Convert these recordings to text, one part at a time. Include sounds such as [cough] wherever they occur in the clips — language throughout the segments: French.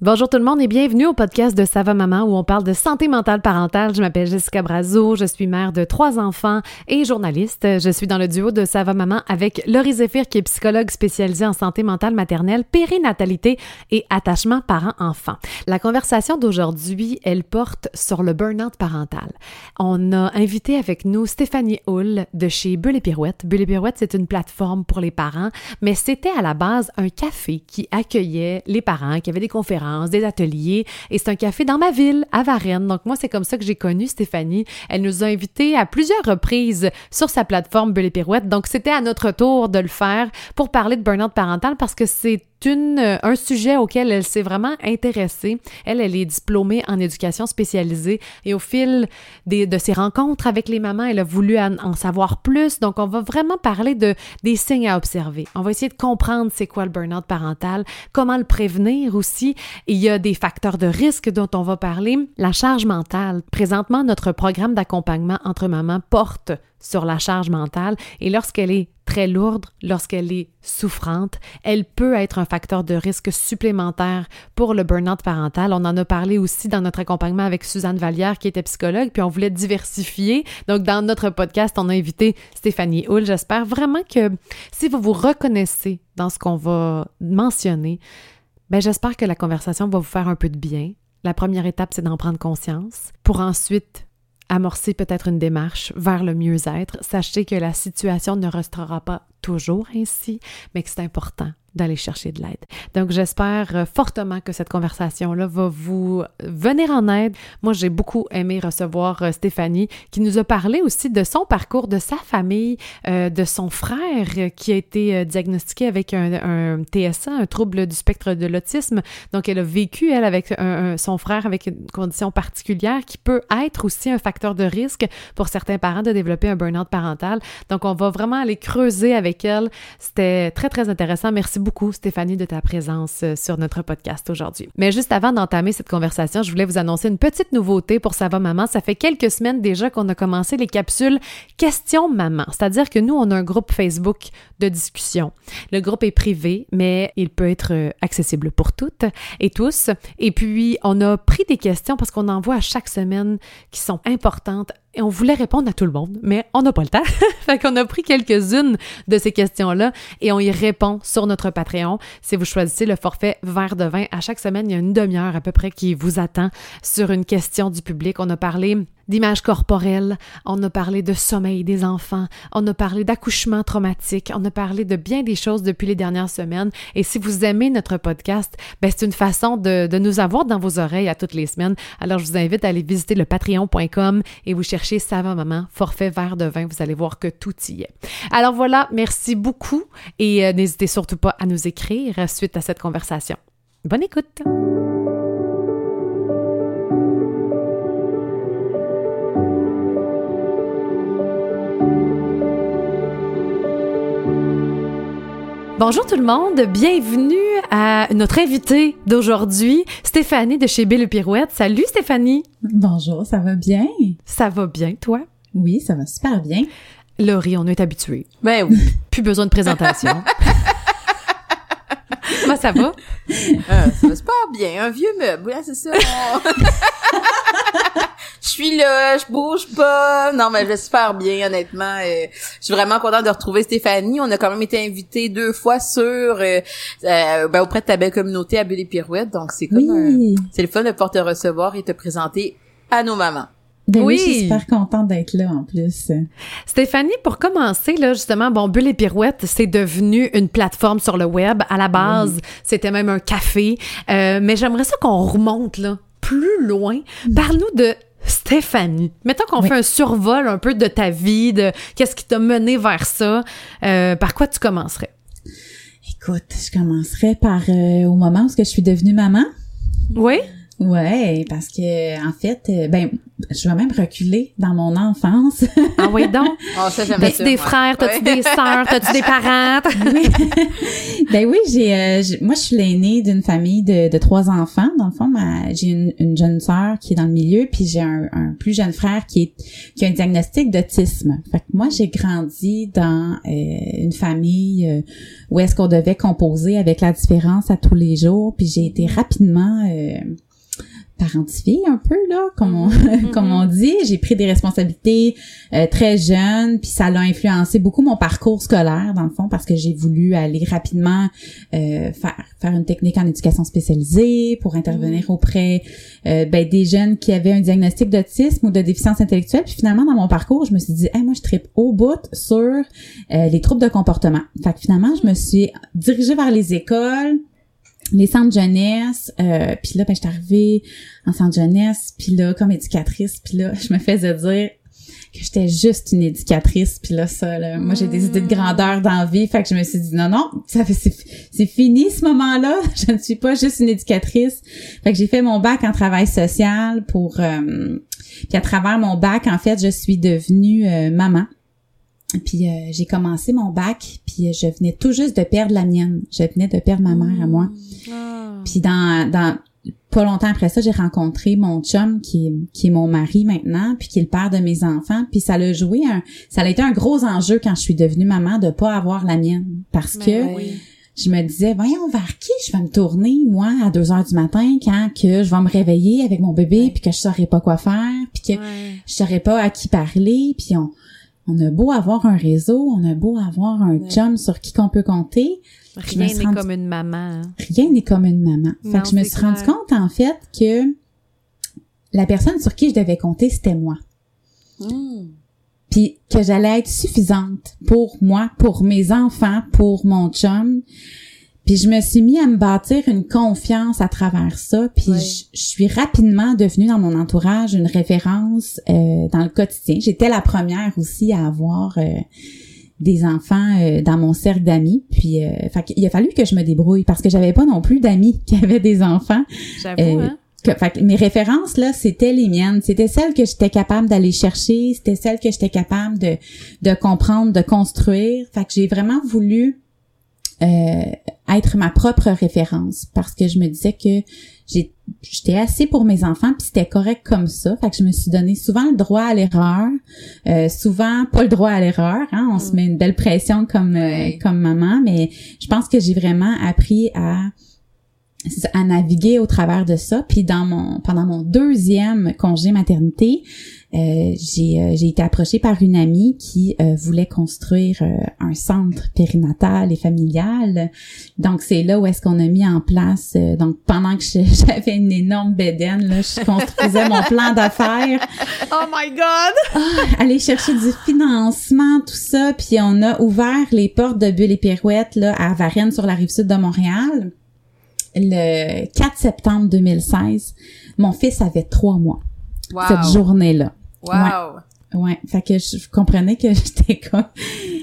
Bonjour tout le monde et bienvenue au podcast de Sava Maman où on parle de santé mentale parentale. Je m'appelle Jessica Brazo, je suis mère de trois enfants et journaliste. Je suis dans le duo de Sava Maman avec Laurie Zéphir qui est psychologue spécialisée en santé mentale maternelle, périnatalité et attachement parent-enfant. La conversation d'aujourd'hui, elle porte sur le burn-out parental. On a invité avec nous Stéphanie Hull de chez Bulle et Pirouette. Bulle et Pirouette, c'est une plateforme pour les parents, mais c'était à la base un café qui accueillait les parents, qui avait des conférences des ateliers. Et c'est un café dans ma ville, à Varennes. Donc moi, c'est comme ça que j'ai connu Stéphanie. Elle nous a invités à plusieurs reprises sur sa plateforme Bulle et Pirouette. Donc c'était à notre tour de le faire pour parler de burn-out parental parce que c'est une, euh, un sujet auquel elle s'est vraiment intéressée. Elle, elle est diplômée en éducation spécialisée et au fil des, de ses rencontres avec les mamans, elle a voulu en, en, savoir plus. Donc, on va vraiment parler de, des signes à observer. On va essayer de comprendre c'est quoi le burn-out parental, comment le prévenir aussi. il y a des facteurs de risque dont on va parler. La charge mentale. Présentement, notre programme d'accompagnement entre mamans porte sur la charge mentale et lorsqu'elle est très lourde, lorsqu'elle est souffrante, elle peut être un facteur de risque supplémentaire pour le burn-out parental. On en a parlé aussi dans notre accompagnement avec Suzanne Vallière qui était psychologue, puis on voulait diversifier. Donc dans notre podcast, on a invité Stéphanie Hull. J'espère vraiment que si vous vous reconnaissez dans ce qu'on va mentionner, ben j'espère que la conversation va vous faire un peu de bien. La première étape, c'est d'en prendre conscience pour ensuite amorcer peut-être une démarche vers le mieux-être. Sachez que la situation ne restera pas toujours ainsi, mais que c'est important d'aller chercher de l'aide. Donc, j'espère euh, fortement que cette conversation-là va vous venir en aide. Moi, j'ai beaucoup aimé recevoir euh, Stéphanie qui nous a parlé aussi de son parcours, de sa famille, euh, de son frère qui a été diagnostiqué avec un, TSA, un trouble du spectre de l'autisme. Donc, elle a vécu, elle, avec son frère avec une condition particulière qui peut être aussi un facteur de risque pour certains parents de développer un burn-out parental. Donc, on va vraiment aller creuser avec elle. C'était très, très intéressant. Merci beaucoup beaucoup, Stéphanie, de ta présence euh, sur notre podcast aujourd'hui. Mais juste avant d'entamer cette conversation, je voulais vous annoncer une petite nouveauté pour Ça va maman. Ça fait quelques semaines déjà qu'on a commencé les capsules Questions maman. C'est-à-dire que nous, on a un groupe Facebook de discussion. Le groupe est privé, mais il peut être euh, accessible pour toutes et tous. Et puis, on a pris des questions parce qu'on en voit à chaque semaine qui sont importantes et on voulait répondre à tout le monde, mais on n'a pas le temps. [laughs] fait qu'on a pris quelques-unes de ces questions-là et on y répond sur notre Patreon. Si vous choisissez le forfait verre de vin, à chaque semaine, il y a une demi-heure à peu près qui vous attend sur une question du public. On a parlé d'image corporelle, on a parlé de sommeil des enfants, on a parlé d'accouchement traumatique, on a parlé de bien des choses depuis les dernières semaines. Et si vous aimez notre podcast, ben c'est une façon de, de, nous avoir dans vos oreilles à toutes les semaines. Alors je vous invite à aller visiter le patreon.com et vous chercher Savant Maman, forfait verre de vin. Vous allez voir que tout y est. Alors voilà, merci beaucoup et euh, n'hésitez surtout pas à nous écrire suite à cette conversation. Bonne écoute! Bonjour tout le monde, bienvenue à notre invitée d'aujourd'hui, Stéphanie de chez Belle Pirouette. Salut Stéphanie. Bonjour, ça va bien? Ça va bien, toi? Oui, ça va super bien. Laurie, on est habitué. Ben oui. [laughs] Plus besoin de présentation. [laughs] Comment ça va? Euh, ça va super bien. Un vieux meuble, c'est ça. [laughs] je suis là, je bouge pas. Non, mais je vais super bien, honnêtement. Euh, je suis vraiment contente de retrouver Stéphanie. On a quand même été invités deux fois sur euh, euh, ben, auprès de ta belle communauté à Bulle et Pirouette. Donc, c'est comme Oui. c'est le fun de pouvoir te recevoir et te présenter à nos mamans. Ben oui, Oui. je suis super contente d'être là en plus. Stéphanie, pour commencer, là, justement, bon, Bulle et Pirouette, c'est devenu une plateforme sur le web. À la base, c'était même un café. Euh, mais j'aimerais ça qu'on remonte, là, plus loin. Parle-nous de Stéphanie. Mettons qu'on Oui. fait un survol un peu de ta vie, de qu'est-ce qui t'a mené vers ça. Euh, par quoi tu commencerais? Écoute, je commencerai par euh, au moment où je suis devenue maman. Oui? Ouais, parce que en fait, euh, ben, je vais même reculer dans mon enfance. Ah oui, donc? Oh, [laughs] ça, T'as-tu des moi. frères, t'as-tu Ouais. des sœurs, [laughs] t'as-tu des parents? oui. [laughs] ben oui, j'ai, euh, j'ai- moi je suis l'aînée d'une famille de, de trois enfants. Dans le fond, ma- j'ai une, une jeune sœur qui est dans le milieu, puis j'ai un, un plus jeune frère qui est qui a un diagnostic d'autisme. Fait que moi j'ai grandi dans euh, une famille euh, où est-ce qu'on devait composer avec la différence à tous les jours, puis j'ai été rapidement euh, parentifiée un peu là, comme on, [laughs] comme on dit. J'ai pris des responsabilités euh, très jeune, puis ça l'a influencé beaucoup mon parcours scolaire dans le fond parce que j'ai voulu aller rapidement euh, faire faire une technique en éducation spécialisée pour intervenir auprès euh, ben, des jeunes qui avaient un diagnostic d'autisme ou de déficience intellectuelle. Puis finalement dans mon parcours, je me suis dit, hey, moi je tripe au bout sur euh, les troubles de comportement. Fait que finalement, je me suis dirigée vers les écoles les centres jeunesse, euh, puis là, ben, j'étais arrivée en centre jeunesse, puis là, comme éducatrice, puis là, [laughs] je me faisais dire que j'étais juste une éducatrice, puis là, ça, là, moi, j'ai des idées de grandeur dans la vie, fait que je me suis dit, non, non, ça fait, c'est, c'est fini ce moment-là, [laughs] je ne suis pas juste une éducatrice. Fait que j'ai fait mon bac en travail social pour... euh, puis à travers mon bac, en fait, je suis devenue euh, maman. Puis euh, j'ai commencé mon bac, puis euh, je venais tout juste de perdre la mienne. Je venais de perdre ma mère à moi. Ah. Puis dans, dans pas longtemps après ça, j'ai rencontré mon chum qui est, qui est mon mari maintenant, puis qui est le père de mes enfants. Puis ça l'a joué un, ça a été un gros enjeu quand je suis devenue maman de pas avoir la mienne, parce Mais que oui. je me disais voyons vers qui je vais me tourner moi à 2 heures du matin quand que je vais me réveiller avec mon bébé Ouais. puis que je saurais pas quoi faire puis que je saurais pas à qui parler puis on on a beau avoir un réseau, on a beau avoir un Ouais. chum sur qui qu'on peut compter, Rien n'est comme une maman. hein. rien n'est comme une maman. Fait que je me suis rendu compte en fait que la personne sur qui je devais compter c'était moi. Hmm. Puis que j'allais être suffisante pour moi, pour mes enfants, pour mon chum. Puis je me suis mis à me bâtir une confiance à travers ça. Puis je, je suis rapidement devenue dans mon entourage une référence euh, dans le quotidien. J'étais la première aussi à avoir euh, des enfants euh, dans mon cercle d'amis. Puis euh, fait qu'il a fallu que je me débrouille parce que j'avais pas non plus d'amis [laughs] qui avaient des enfants. J'avoue, hein? Que, fait que mes références là, c'était les miennes, c'était celles que j'étais capable d'aller chercher, c'était celles que j'étais capable de de comprendre, de construire. Fait que j'ai vraiment voulu euh, être ma propre référence parce que je me disais que j'étais assez pour mes enfants puis c'était correct comme ça. Fait que je me suis donné souvent le droit à l'erreur, euh, souvent pas le droit à l'erreur. Hein? On se met une belle pression comme euh, comme maman, mais je pense que j'ai vraiment appris à à naviguer au travers de ça. Puis dans mon pendant mon deuxième congé maternité, euh, j'ai euh, été approchée par une amie qui euh, voulait construire euh, un centre périnatal et familial. Donc c'est là où est-ce qu'on a mis en place. euh, donc pendant que [laughs] j'avais une énorme bédaine, là, je construisais mon plan d'affaires Oh my God! aller chercher du financement, tout ça, puis on a ouvert les portes de Bulle et Pirouette là, à Varennes sur la rive sud de Montréal le 4 septembre 2016. Mon fils avait trois mois Wow. cette journée-là. Wow. Ouais, fait que je, je comprenais que [laughs] j'étais comme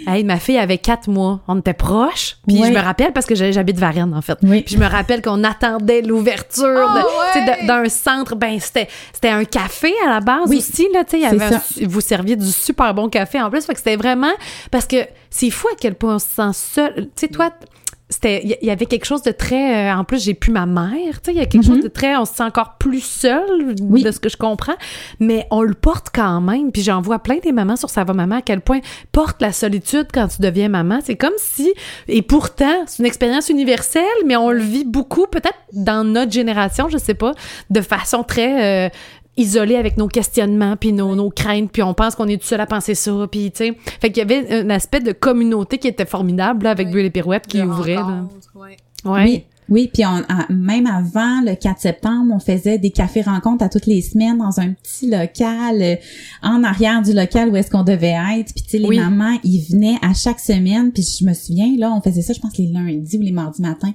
Hey, ma fille avait quatre mois. On était proches. Puis Ouais. je me rappelle parce que j'habite Varennes, en fait. Oui. Puis je me rappelle qu'on attendait l'ouverture de- Ah, ouais! d'un centre. Ben, c'était, c'était un café à la base Oui, aussi, là. Tu sais, vous serviez du super bon café en plus. Fait que c'était vraiment. Parce que c'est fou à quel point on se sent seul. Tu sais, toi, c'était il y- avait quelque chose de très euh, en plus j'ai plus ma mère tu sais il y a quelque chose de très on se sent encore plus seul Mhm. Oui. de ce que je comprends mais on le porte quand même puis j'en vois plein des mamans sur ça va maman à quel point porte la solitude quand tu deviens maman c'est comme si et pourtant c'est une expérience universelle mais on le vit beaucoup peut-être dans notre génération je sais pas de façon très euh, isolée avec nos questionnements puis nos, nos craintes puis on pense qu'on est tout seul à penser ça puis tu sais fait qu'il y avait un aspect de communauté qui était formidable là, avec Ouais. Bulle et Pirouette qui De ouvrait là. rencontres, ouais. Ouais. Oui. Oui, puis on, à- même avant le 4 septembre, on faisait des cafés rencontres à toutes les semaines dans un petit local euh, en arrière du local où est-ce qu'on devait être. Puis tu sais, les Oui. mamans, ils venaient à chaque semaine. Puis je me souviens, là, on faisait ça, je pense, les lundis ou les mardis matins.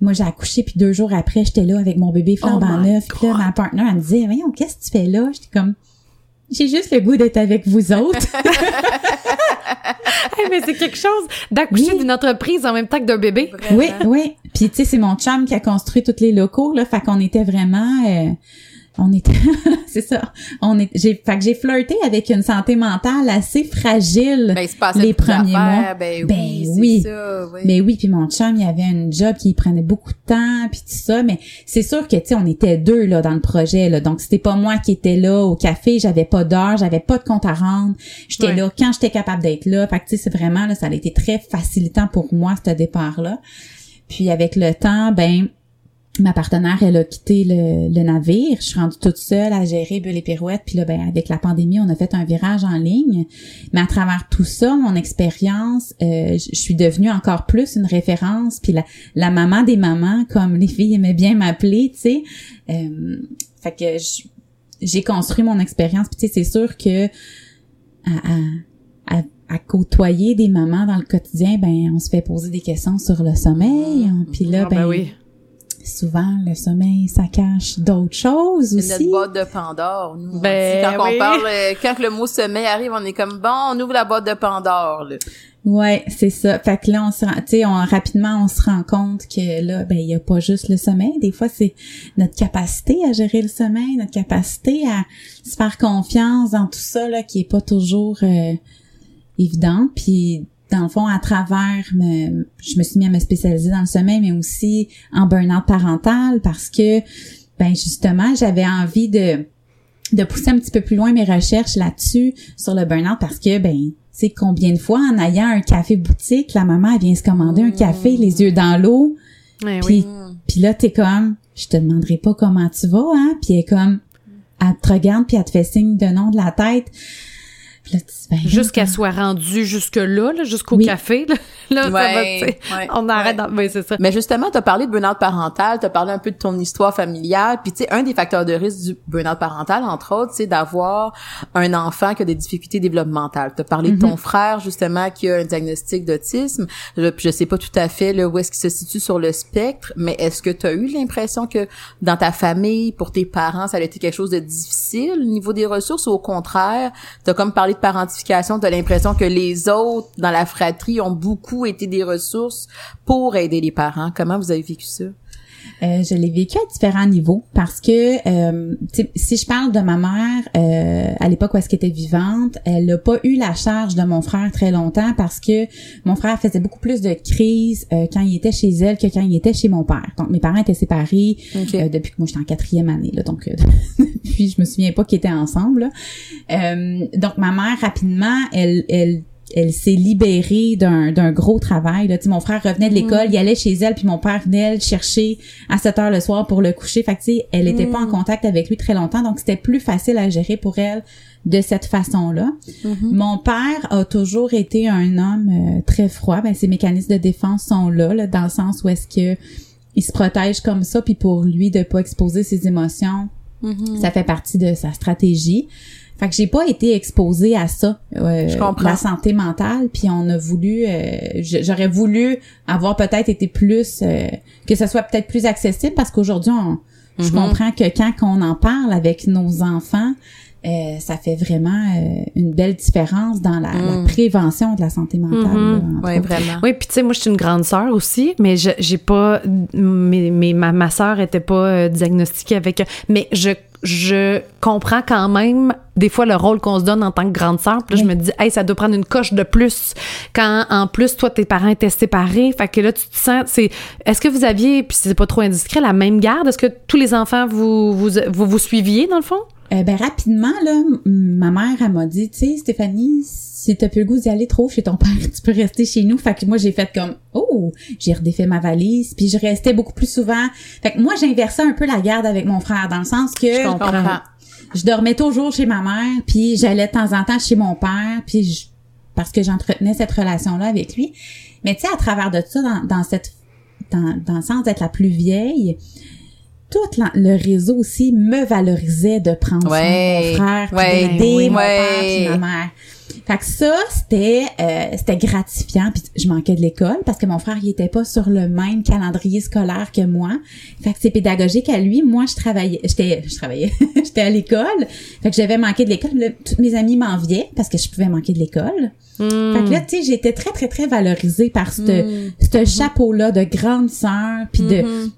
Moi, j'ai accouché, puis deux jours après, j'étais là avec mon bébé flambant Oh neuf. Puis là, ma partenaire, elle me disait, voyons, qu'est-ce que tu fais là? J'étais comme, j'ai juste le goût d'être avec vous autres. [laughs] mais c'est quelque chose d'accoucher d'une entreprise en même temps que d'un bébé. Oui, oui. Puis tu sais, c'est mon chum qui a construit tous les locaux là, fait qu'on était vraiment euh, on était [laughs] c'est ça. On est j'ai fait que j'ai flirté avec une santé mentale assez fragile ben, les premiers mois. ben, ben oui, Ça, oui. mais oui puis mon chum il avait un job qui prenait beaucoup de temps puis tout ça mais c'est sûr que tu sais on était deux là dans le projet là. Donc c'était pas moi qui étais là au café j'avais pas d'heure j'avais pas de compte à rendre. J'étais là quand j'étais capable d'être là. Fait que tu sais c'est vraiment là ça a été très facilitant pour moi ce départ là puis avec le temps ben ma partenaire, elle a quitté le, navire. Je suis rendue toute seule à gérer Bulle et Pirouette. Puis là, ben, avec la pandémie, on a fait un virage en ligne. Mais à travers tout ça, mon expérience, euh, je suis devenue encore plus une référence. Puis la, la maman des mamans, comme les filles aimaient bien m'appeler, tu sais. Euh, fait que j'ai construit mon expérience. Puis tu sais, c'est sûr que à, à, côtoyer des mamans dans le quotidien, ben on se fait poser des questions sur le sommeil. Puis là, ah, ben, ben oui souvent le sommeil ça cache d'autres choses aussi. C'est notre boîte de Pandore nous. Ben, quand on parle euh, quand le mot sommeil arrive, on est comme bon, on ouvre la boîte de Pandore là. Ouais, c'est ça. Fait que là on se rend, tu sais, rapidement on se rend compte que là ben il y a pas juste le sommeil, des fois c'est notre capacité à gérer le sommeil, notre capacité à se faire confiance dans tout ça là qui est pas toujours euh, évident puis dans le fond, à travers, me, je me suis mis à me spécialiser dans le sommeil, mais aussi en burn-out parental parce que, ben justement, j'avais envie de de pousser un petit peu plus loin mes recherches là-dessus sur le burn-out parce que, ben, c'est combien de fois en ayant un café boutique, la maman elle vient se commander un café, les yeux dans l'eau, puis oui. puis là t'es comme, je te demanderai pas comment tu vas, hein, puis elle est comme, elle te regarde puis elle te fait signe de nom de la tête. Jusqu'à soit rendue jusque-là, là, jusqu'au café. Là, [laughs] ouais, ça va, on arrête. Ouais. c'est ça. Mais justement, tu as parlé de burn-out parental, tu as parlé un peu de ton histoire familiale. Puis, tu sais, un des facteurs de risque du burn-out parental, entre autres, c'est d'avoir un enfant qui a des difficultés développementales. Tu as parlé de ton mm-hmm. frère, justement, qui a un diagnostic d'autisme. Je, je sais pas tout à fait là, où est-ce qu'il se situe sur le spectre, mais est-ce que tu as eu l'impression que dans ta famille, pour tes parents, ça a été quelque chose de difficile au niveau des ressources ou au contraire, tu as comme parlé de parentification, tu as l'impression que les autres dans la fratrie ont beaucoup été des ressources pour aider les parents. Comment vous avez vécu ça? Euh, je l'ai vécu à différents niveaux parce que euh, si je parle de ma mère euh, à l'époque où elle était vivante, elle n'a pas eu la charge de mon frère très longtemps parce que mon frère faisait beaucoup plus de crises quand il était chez elle que quand il était chez mon père. Donc mes parents étaient séparés depuis que moi j'étais en quatrième année là, donc [laughs] puis je me souviens pas qu'ils étaient ensemble. donc ma mère rapidement, elle elle elle s'est libérée d'un, d'un gros travail. Là. mon frère revenait de l'école, il allait chez elle, puis mon père venait le chercher à 7 heures le soir pour le coucher. Fait que, elle était pas en contact avec lui très longtemps, donc c'était plus facile à gérer pour elle de cette façon-là. Mm-hmm. Mon père a toujours été un homme euh, très froid. Ben, ses mécanismes de défense sont là, là dans le sens où est-ce que il se protège comme ça, puis pour lui de pas exposer ses émotions, mm-hmm. ça fait partie de sa stratégie. Fait que j'ai pas été exposée à ça, euh, la santé mentale, puis on a voulu, euh, j'aurais voulu avoir peut-être été plus, euh, que ça soit peut-être plus accessible parce qu'aujourd'hui, je mm-hmm. comprends que quand on en parle avec nos enfants, euh, ça fait vraiment euh, une belle différence dans la, la, mm. prévention de la santé mentale. Mm-hmm. oui, vraiment. Oui, puis tu sais, moi, je suis une grande sœur aussi, mais j'ai pas, mais, mais ma, ma sœur était pas diagnostiquée avec, mais je je comprends quand même des fois le rôle qu'on se donne en tant que grande sœur. Puis là, je me dis, hey, ça doit prendre une coche de plus quand, en plus, toi, tes parents étaient séparés. Fait que là, tu te sens, c'est, est-ce que vous aviez, puis c'est pas trop indiscret, la même garde? Est-ce que tous les enfants, vous, vous, vous, vous suiviez, dans le fond? Euh, ben, rapidement, là, ma mère, elle m'a dit, tu sais, Stéphanie, si t'as plus le goût d'y aller trop chez ton [laughs] père, tu peux rester chez nous. Fait que moi, j'ai fait comme, oh, j'ai redéfait ma valise, puis je restais beaucoup plus souvent. Fait que moi, j'inversais un peu la garde avec mon frère, dans le sens que... Je comprends. Je dormais toujours chez ma mère, puis j'allais de temps en temps chez mon père, puis parce que j'entretenais cette relation-là avec lui. Mais tu sais, à travers de ça, dans, dans cette... Dans, dans le sens d'être la plus vieille, tout le réseau aussi me valorisait de prendre soin de mon frère, d'aider mon père ma mère. Fait que ça, c'était euh, c'était gratifiant. Puis je manquais de l'école parce que mon frère, il était pas sur le même calendrier scolaire que moi. Fait que c'est pédagogique à lui. Moi, je travaillais, j'étais, je travaillais, [laughs] j'étais à l'école. Fait que j'avais manqué de l'école. Tous mes amis m'enviaient parce que je pouvais manquer de l'école. Hmm. Fait que là, tu sais, j'étais très, très, très valorisée par ce Mm. ce chapeau-là de grande sœur, puis de Mhm.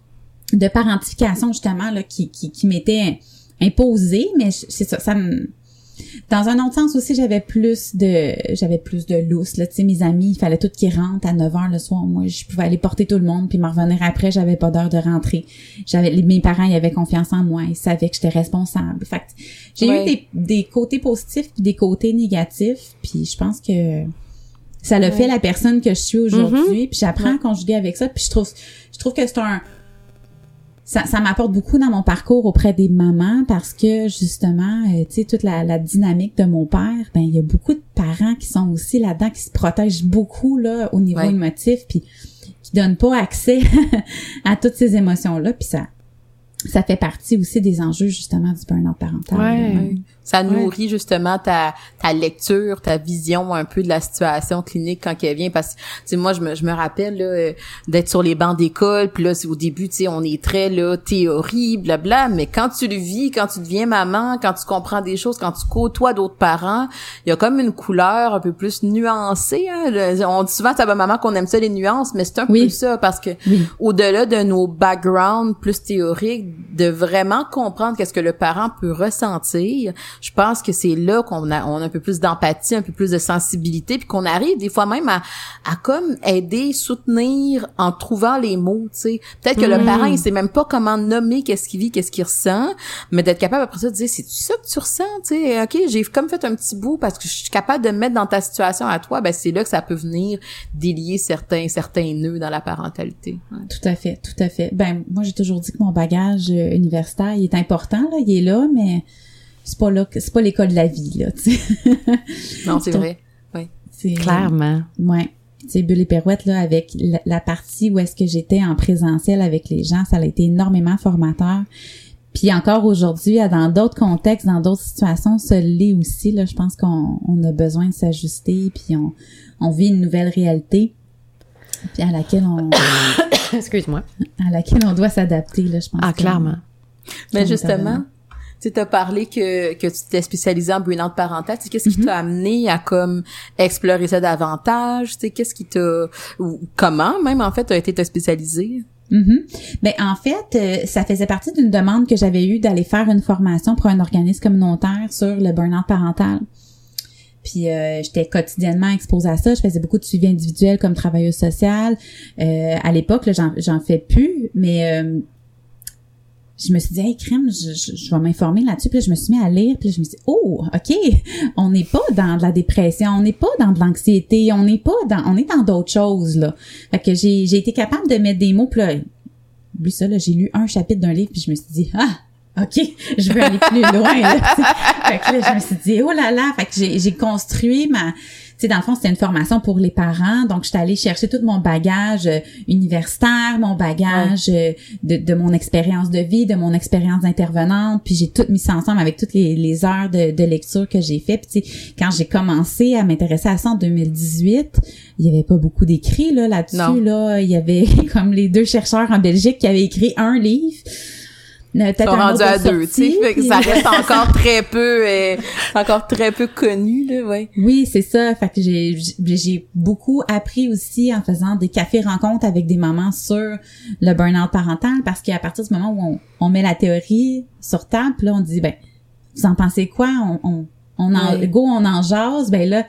De parentification justement là qui qui, qui m'était imposé mais c'est ça ça me dans un autre sens aussi j'avais plus de j'avais plus de lousse là tu sais mes amis il fallait tout qu'ils rentrent à 9 heures le soir moi je pouvais aller porter tout le monde puis me revenir après j'avais pas d'heure de rentrer j'avais mes parents ils avaient confiance en moi ils savaient que j'étais responsable fait que j'ai Ouais. eu des, des côtés positifs puis des côtés négatifs puis je pense que ça l'a Ouais. fait la personne que je suis aujourd'hui puis j'apprends Ouais. à conjuguer avec ça puis je trouve je trouve que c'est un ça, ça m'apporte beaucoup dans mon parcours auprès des mamans parce que justement, euh, tu sais, toute la, la dynamique de mon père, ben il y a beaucoup de parents qui sont aussi là-dedans, qui se protègent beaucoup là au niveau Ouais. émotif, puis qui donnent pas accès [laughs] à toutes ces émotions-là, puis ça ça fait partie aussi des enjeux justement du burn-out parental. Ouais. Ça nourrit justement ta, ta lecture, ta vision un peu de la situation clinique quand elle vient. Parce que, tu sais, moi, je me, je me rappelle là, euh, d'être sur les bancs d'école, puis là, au début, tu sais, on est très, là, théorie, blabla, mais quand tu le vis, quand tu deviens maman, quand tu comprends des choses, quand tu côtoies d'autres parents, il y a comme une couleur un peu plus nuancée. Hein? Le- on dit souvent, ça va maman qu'on aime ça, les nuances, mais c'est un Oui. peu ça, parce que Oui. au-delà de nos backgrounds plus théoriques, de vraiment comprendre qu'est-ce que le parent peut ressentir, je pense que c'est là qu'on a, on a un peu plus d'empathie, un peu plus de sensibilité, puis qu'on arrive des fois même à, à comme aider, soutenir en trouvant les mots, tu sais. Peut-être que le Mm. parent, il sait même pas comment nommer qu'est-ce qu'il vit, qu'est-ce qu'il ressent, mais d'être capable après ça de dire, c'est ça que tu ressens, tu sais. Ok, j'ai comme fait un petit bout parce que je suis capable de me mettre dans ta situation à toi, ben c'est là que ça peut venir délier certains, certains nœuds dans la parentalité. Ouais. Tout à fait, tout à fait. Ben moi j'ai toujours dit que mon bagage euh, universitaire il est important là, il est là, mais c'est pas là, c'est pas l'école de la vie là, tu sais. [laughs] Non, c'est vrai. C'est- Clairement. Ouais. Tu sais, Bulle et Perouette, là, avec la, la partie où est-ce que j'étais en présentiel avec les gens, ça a été énormément formateur. Puis encore aujourd'hui, à- dans d'autres contextes, dans d'autres situations, ça l'est aussi. Là, je pense qu'on on a besoin de s'ajuster, puis on, on vit une nouvelle réalité, puis à laquelle on, [coughs] [laughs] Excuse-moi. à laquelle on doit s'adapter. Là, je pense. Ah, clairement. Mais On justement, tu as parlé que, que tu t'es spécialisé en burn-out parental. Tu sais, Qu'est-ce qui t'a amené à comme explorer ça davantage? Tu sais, Qu'est-ce qui t'a... ou Comment même, en fait, t'as été te spécialiser? Mhm. Ben en fait, euh, ça faisait partie d'une demande que j'avais eue d'aller faire une formation pour un organisme communautaire sur le burn-out parental. Puis euh, j'étais quotidiennement exposée à ça. Je faisais beaucoup de suivi individuel comme travailleuse sociale. Euh, à l'époque, j'en, fais plus, mais euh, je me suis dit, hey, crème, je, je, je vais m'informer là-dessus. Puis là, je me suis mis à lire. Puis là, je me suis dit, oh, OK, [laughs] on n'est pas dans de la dépression, on n'est pas dans de l'anxiété, on n'est pas dans, on est dans d'autres choses, là. Fait que j'ai, j'ai été capable de mettre des mots. Puis là, oublie ça, là, j'ai lu un chapitre d'un livre. Puis je me suis dit, ah, OK, [laughs] je veux aller plus loin. Là, fait que là, je me suis dit, oh là là. Fait que j'ai, j'ai construit ma... Tu sais, dans le fond, c'était une formation pour les parents. Donc, j'étais allée chercher tout mon bagage euh, universitaire, mon bagage euh, de, de mon expérience de vie, de mon expérience d'intervenante. Puis, j'ai tout mis ça ensemble avec toutes les, les heures de, de lecture que j'ai fait. Puis, tu sais, quand j'ai commencé à m'intéresser à ça en 2018, il y avait pas beaucoup d'écrits là, là-dessus. Là. Il y avait [laughs] comme les deux chercheurs en Belgique qui avaient écrit un livre. Sont rendus à deux, tu sais. ça reste [laughs] encore très peu... euh, encore très peu connu, là, ouais. Oui, c'est ça. Fait que j'ai j'ai- beaucoup appris aussi en faisant des cafés rencontres avec des mamans sur le burn-out parental parce qu'à partir du moment où on, on met la théorie sur table, là on dit ben vous en pensez quoi? On on, on en go on en jase, ben là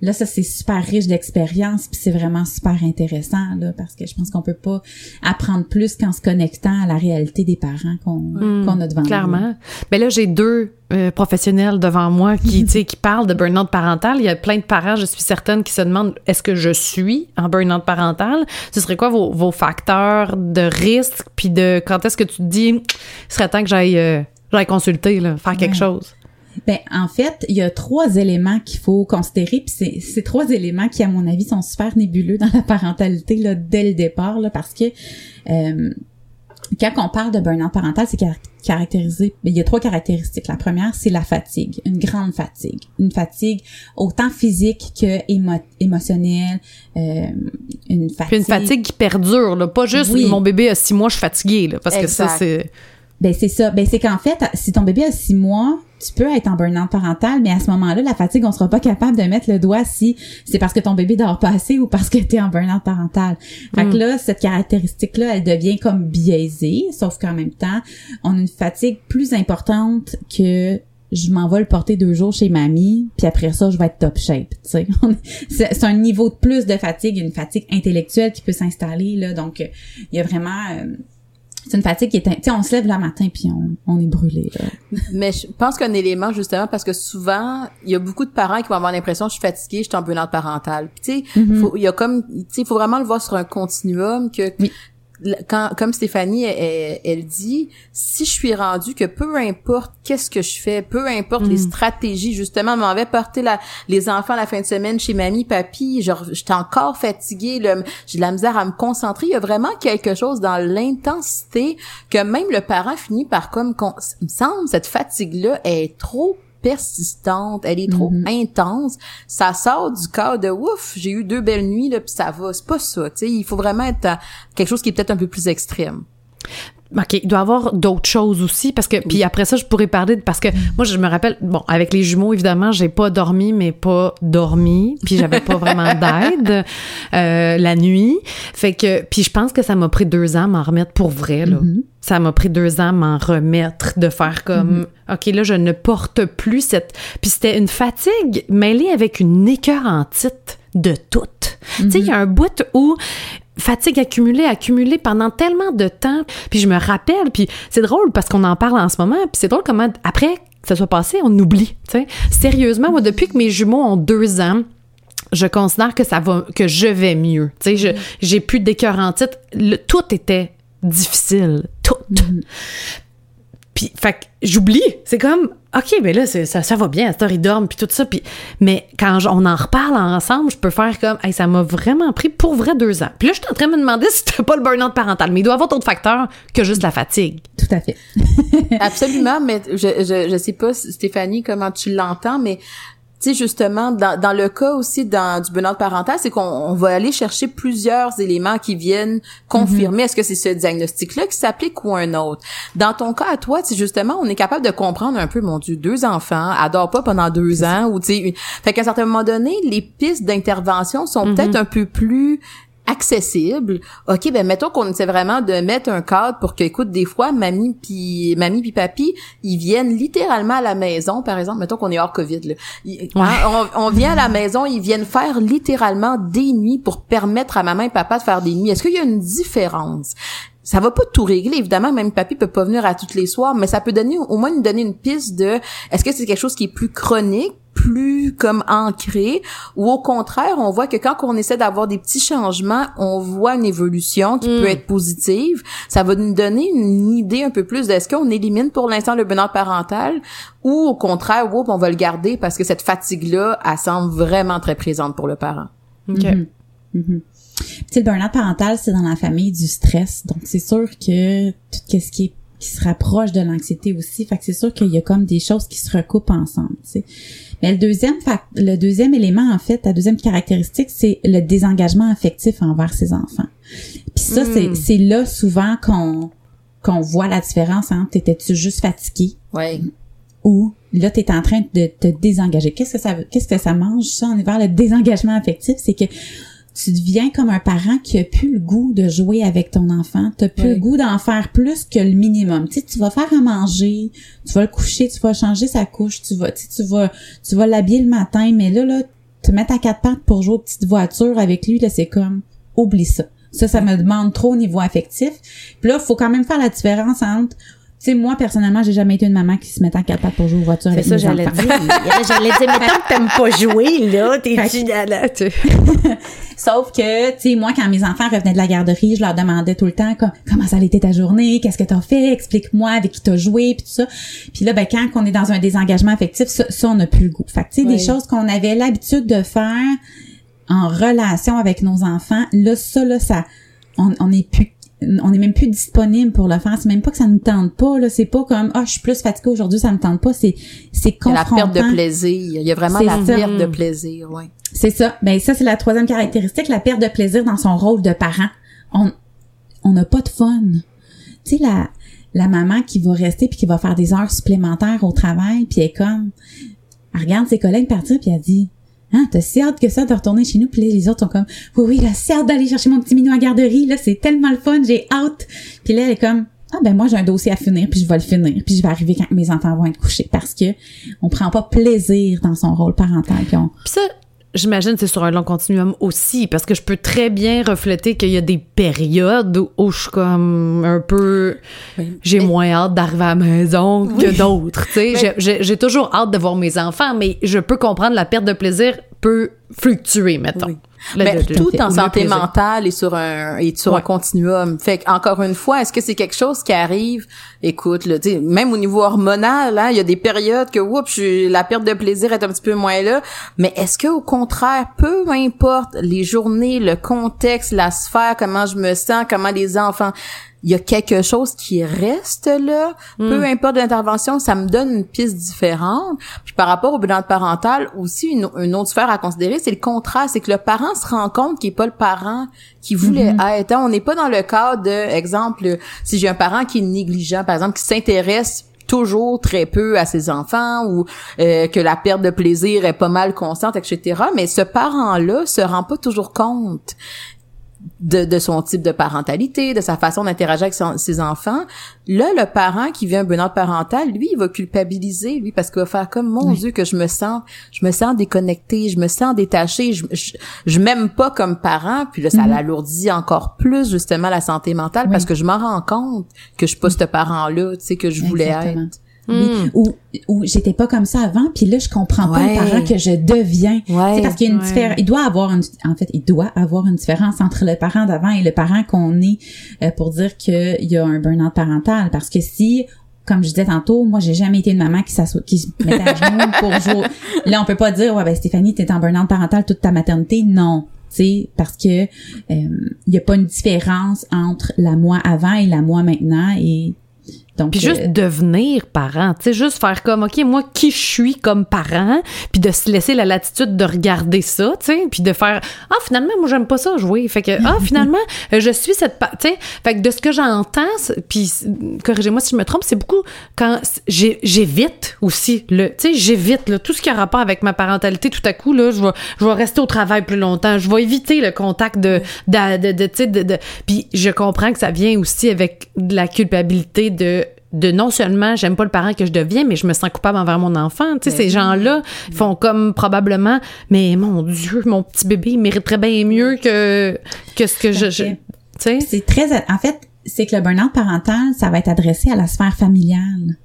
là ça c'est super riche d'expérience puis c'est vraiment super intéressant là parce que je pense qu'on peut pas apprendre plus qu'en se connectant à la réalité des parents qu'on Hmm, a devant nous. Clairement. Ben là, j'ai deux euh, professionnels devant moi qui, [laughs] tu sais, qui parlent de burn-out parental. Il y a plein de parents, je suis certaine, qui se demandent est-ce que je suis en burn-out parental? Ce serait quoi vos, vos facteurs de risque? Puis de quand est-ce que tu te dis, il serait temps que j'aille euh, j'aille consulter, là, faire quelque chose? Ben, en fait, il y a trois éléments qu'il faut considérer, puis c'est ces trois éléments qui, à mon avis, sont super nébuleux dans la parentalité là, dès le départ, là, parce que euh, quand on parle de burn-out parental, c'est caractérisé, il y a trois caractéristiques. La première, c'est la fatigue, une grande fatigue, une fatigue autant physique que émotionnelle, euh, une fatigue. Puis une fatigue qui perdure, là, pas juste mon bébé a six mois, je suis fatiguée, là, parce que ça c'est. Ben c'est ça. Ben c'est qu'en fait, si ton bébé a six mois, tu peux être en burn-out parental, mais à ce moment-là, la fatigue, on sera pas capable de mettre le doigt si c'est parce que ton bébé dort pas assez ou parce que tu es en burn-out parental. Fait que mm. là, cette caractéristique-là, elle devient comme biaisée, sauf qu'en même temps, on a une fatigue plus importante que je m'en vais le porter deux jours chez mamie, puis après ça, je vais être top shape. Tu [laughs] c'est un niveau de plus de fatigue, une fatigue intellectuelle qui peut s'installer là. Donc, il y a vraiment euh, c'est une fatigue qui est, tu sais, on se lève le matin puis on, on est brûlé. [laughs] Mais je pense qu'un élément justement parce que souvent il y a beaucoup de parents qui vont avoir l'impression je suis fatiguée, je suis en burn-out parental. tu sais, mm-hmm. il y a comme, tu sais, il faut vraiment le voir sur un continuum que quand, comme Stéphanie, elle, dit, si je suis rendue que peu importe qu'est-ce que je fais, peu importe les mm. stratégies, justement, m'en vais porter la, les enfants la fin de semaine chez mamie, papy, genre, j'étais encore fatiguée, j'ai de la misère à me concentrer. Il y a vraiment quelque chose dans l'intensité que même le parent finit par comme, il me semble, cette fatigue-là est trop persistante, elle est trop mm-hmm. intense, ça sort du cadre de ouf, j'ai eu deux belles nuits là puis ça va, c'est pas ça, tu sais, il faut vraiment être à quelque chose qui est peut-être un peu plus extrême. OK, il doit y avoir d'autres choses aussi parce que puis après ça je pourrais parler parce que moi je me rappelle bon avec les jumeaux évidemment j'ai pas dormi mais pas dormi puis j'avais pas vraiment [laughs] d'aide euh, la nuit fait que puis je pense que ça m'a pris deux ans à m'en remettre pour vrai là mm-hmm. ça m'a pris deux ans à m'en remettre de faire comme mm-hmm. OK là je ne porte plus cette puis c'était une fatigue mêlée avec une écœurantite de tout. Tu sais il y a mm-hmm. un bout où fatigue accumulée, accumulée pendant tellement de temps. Puis je me rappelle, puis c'est drôle parce qu'on en parle en ce moment, puis c'est drôle comment après que ça soit passé, on oublie. sais. Sérieusement, moi, depuis que mes jumeaux ont deux ans, je considère que ça va, que je vais mieux. Tu sais, mm-hmm. j'ai plus d'écœurantite. Tout était difficile. Tout. Mm-hmm. Puis, fait que j'oublie. C'est comme, OK, mais là, ça, ça va bien, Astor, il dorme, puis tout ça. Puis, mais quand on en reparle ensemble, je peux faire comme, hey, ça m'a vraiment pris pour vrai deux ans. Puis là, je suis en train de me demander [laughs] si c'était pas le burn-out parental. Mais il doit y avoir d'autres facteurs que juste la fatigue. Tout à fait. Absolument, mais je, je, je sais pas, Stéphanie, comment tu l'entends, mais tu sais justement dans, dans le cas aussi dans du burn parental c'est qu'on va aller chercher plusieurs éléments qui viennent confirmer est-ce que c'est ce diagnostic là qui s'applique ou un autre dans ton cas à toi c'est justement on est capable de comprendre un peu mon dieu deux enfants adore pas pendant deux ans ou tu sais fait qu'à un certain moment donné les pistes d'intervention sont mm-hmm. peut-être un peu plus accessible. OK, ben mettons qu'on essaie vraiment de mettre un cadre pour que écoute des fois mamie puis mamie puis papy, ils viennent littéralement à la maison par exemple, mettons qu'on est hors Covid là. Hein, on, vient à la maison, ils viennent faire littéralement des nuits pour permettre à maman et papa de faire des nuits. Est-ce qu'il y a une différence? Ça va pas tout régler évidemment même papy peut pas venir à toutes les soirs mais ça peut donner au moins nous donner une piste de est-ce que c'est quelque chose qui est plus chronique plus comme ancré ou au contraire on voit que quand on essaie d'avoir des petits changements on voit une évolution qui peut mm. être positive ça va nous donner une idée un peu plus de est-ce qu'on élimine pour l'instant le bonheur parental ou au contraire on va le garder parce que cette fatigue là elle semble vraiment très présente pour le parent OK. Le burn-out parental, c'est dans la famille du stress. Donc, c'est sûr que tout ce qui est qui se rapproche de l'anxiété aussi. Fait que c'est sûr qu'il y a comme des choses qui se recoupent ensemble, tu sais. Mais le deuxième le deuxième élément, en fait, la deuxième caractéristique, c'est le désengagement affectif envers ses enfants. Puis ça, c'est, hmm. c'est là souvent qu'on qu'on voit la différence entre t'étais-tu juste fatigué? Ouais. Ou là, t'es en train de te désengager. Qu'est-ce que ça veut, qu'est-ce que ça mange, ça, est vers le désengagement affectif? C'est que tu deviens comme un parent qui a plus le goût de jouer avec ton enfant, tu plus le goût d'en faire plus que le minimum. Tu sais, tu vas faire à manger, tu vas le coucher, tu vas changer sa couche, tu vas tu vas tu vas l'habiller le matin, mais là là te mettre à quatre pattes pour jouer aux petites voitures avec lui là, c'est comme oublie ça. Ça ça me demande trop au niveau affectif. Puis là, faut quand même faire la différence entre tu sais, moi, personnellement, j'ai jamais été une maman qui se mettait en quatre pour jouer aux voitures avec ça, j'allais dire. [laughs] j'allais dire, mais tant que t'aimes pas jouer, là, t'es-tu là, tu... [laughs] Sauf que, tu sais, moi, quand mes enfants revenaient de la garderie, je leur demandais tout le temps comment ça allait été ta journée, qu'est-ce que t'as fait, explique-moi avec qui t'as joué, puis tout ça. Puis là, ben, quand on est dans un désengagement affectif, ça, on n'a plus le goût. Fait que, tu sais, des choses qu'on avait l'habitude de faire en relation avec nos enfants, là, ça, là, ça, on, on est plus on est même plus disponible pour le faire. C'est même pas que ça nous tente pas, là. C'est pas comme, ah, je suis plus fatiguée aujourd'hui, ça me tente pas. C'est, c'est confrontant. La perte de plaisir. Il y a vraiment la perte de plaisir, oui. C'est ça. Ben, ça, c'est la troisième caractéristique, la perte de plaisir dans son rôle de parent. On, on n'a pas de fun. Tu sais, la, la maman qui va rester puis qui va faire des heures supplémentaires au travail puis elle est comme, elle regarde ses collègues partir puis elle dit, Hein, t'as si hâte que ça de retourner chez nous, puis les autres sont comme Oui, oui, là, si hâte d'aller chercher mon petit minou à garderie, là, c'est tellement le fun, j'ai hâte. Puis là, elle est comme Ah ben moi j'ai un dossier à finir, puis je vais le finir, puis je vais arriver quand mes enfants vont être couchés parce que on prend pas plaisir dans son rôle parental. Puis, on... ça, J'imagine que c'est sur un long continuum aussi, parce que je peux très bien refléter qu'il y a des périodes où je suis comme un peu... J'ai moins hâte d'arriver à la maison que d'autres, tu sais. J'ai toujours hâte de voir mes enfants, mais je peux comprendre la perte de plaisir peut fluctuer, mettons. Mais tout en santé mentale et sur un et sur un continuum. Fait encore une fois, est-ce que c'est quelque chose qui arrive? Écoute, là, même au niveau hormonal, hein, il y a des périodes que oups, la perte de plaisir est un petit peu moins là. Mais est-ce que au contraire, peu importe les journées, le contexte, la sphère, comment je me sens, comment les enfants, il y a quelque chose qui reste là, peu hmm. importe l'intervention, ça me donne une piste différente. Puis par rapport au bilan parental, aussi une, autre sphère à considérer, c'est le contrat, c'est que le parent se rend compte qu'il est pas le parent qui voulait mm-hmm. être. On n'est pas dans le cas de, exemple, si j'ai un parent qui est négligent, par exemple, qui s'intéresse toujours très peu à ses enfants ou euh, que la perte de plaisir est pas mal constante, etc. Mais ce parent-là se rend pas toujours compte de, de, son type de parentalité, de sa façon d'interagir avec ses enfants. Là, le parent qui vient un burn parental, lui, il va culpabiliser, lui, parce qu'il va faire comme, mon Dieu, que je me sens, je me sens déconnecté, je me sens détaché, je, je, m'aime pas comme parent, puis là, ça mm-hmm. l'alourdit encore plus, justement, la santé mentale, parce que je m'en rends compte que je suis pas ce parent-là, tu sais, que je voulais être. Hmm. Ou, ou j'étais pas comme ça avant, puis là je comprends pas le parent que je deviens. C'est parce qu'il y a une différence. Il doit avoir une, en fait, il doit avoir une différence entre le parent d'avant et le parent qu'on est euh, pour dire qu'il y a un burn-out parental. Parce que si comme je disais tantôt, moi j'ai jamais été une maman qui s'assoit, qui se mettait à genoux [laughs] pour jouer. Là, on peut pas dire ouais ben Stéphanie, t'es en burn-out parental toute ta maternité. Non, sais parce que il euh, y a pas une différence entre la moi avant et la moi maintenant et donc, puis juste euh, devenir parent, tu sais, juste faire comme, OK, moi, qui je suis comme parent, puis de se laisser la latitude de regarder ça, tu sais, puis de faire, ah, finalement, moi, j'aime pas ça jouer. Fait que, ah, [laughs] finalement, euh, je suis cette, tu sais, fait que de ce que j'entends, puis corrigez-moi si je me trompe, c'est beaucoup quand j'évite aussi, le, tu sais, j'évite, là, tout ce qui a rapport avec ma parentalité, tout à coup, là, je vais, je vais rester au travail plus longtemps, je vais éviter le contact de, de, de, tu sais, de, de, puis je comprends que ça vient aussi avec de la culpabilité de de non seulement j'aime pas le parent que je deviens, mais je me sens coupable envers mon enfant. Tu sais, ces ben gens-là font comme probablement, mais mon Dieu, mon petit bébé, il mériterait bien mieux que que ce que je, tu sais? C'est très, en fait, c'est que le burn-out parental, ça va être adressé à la sphère familiale.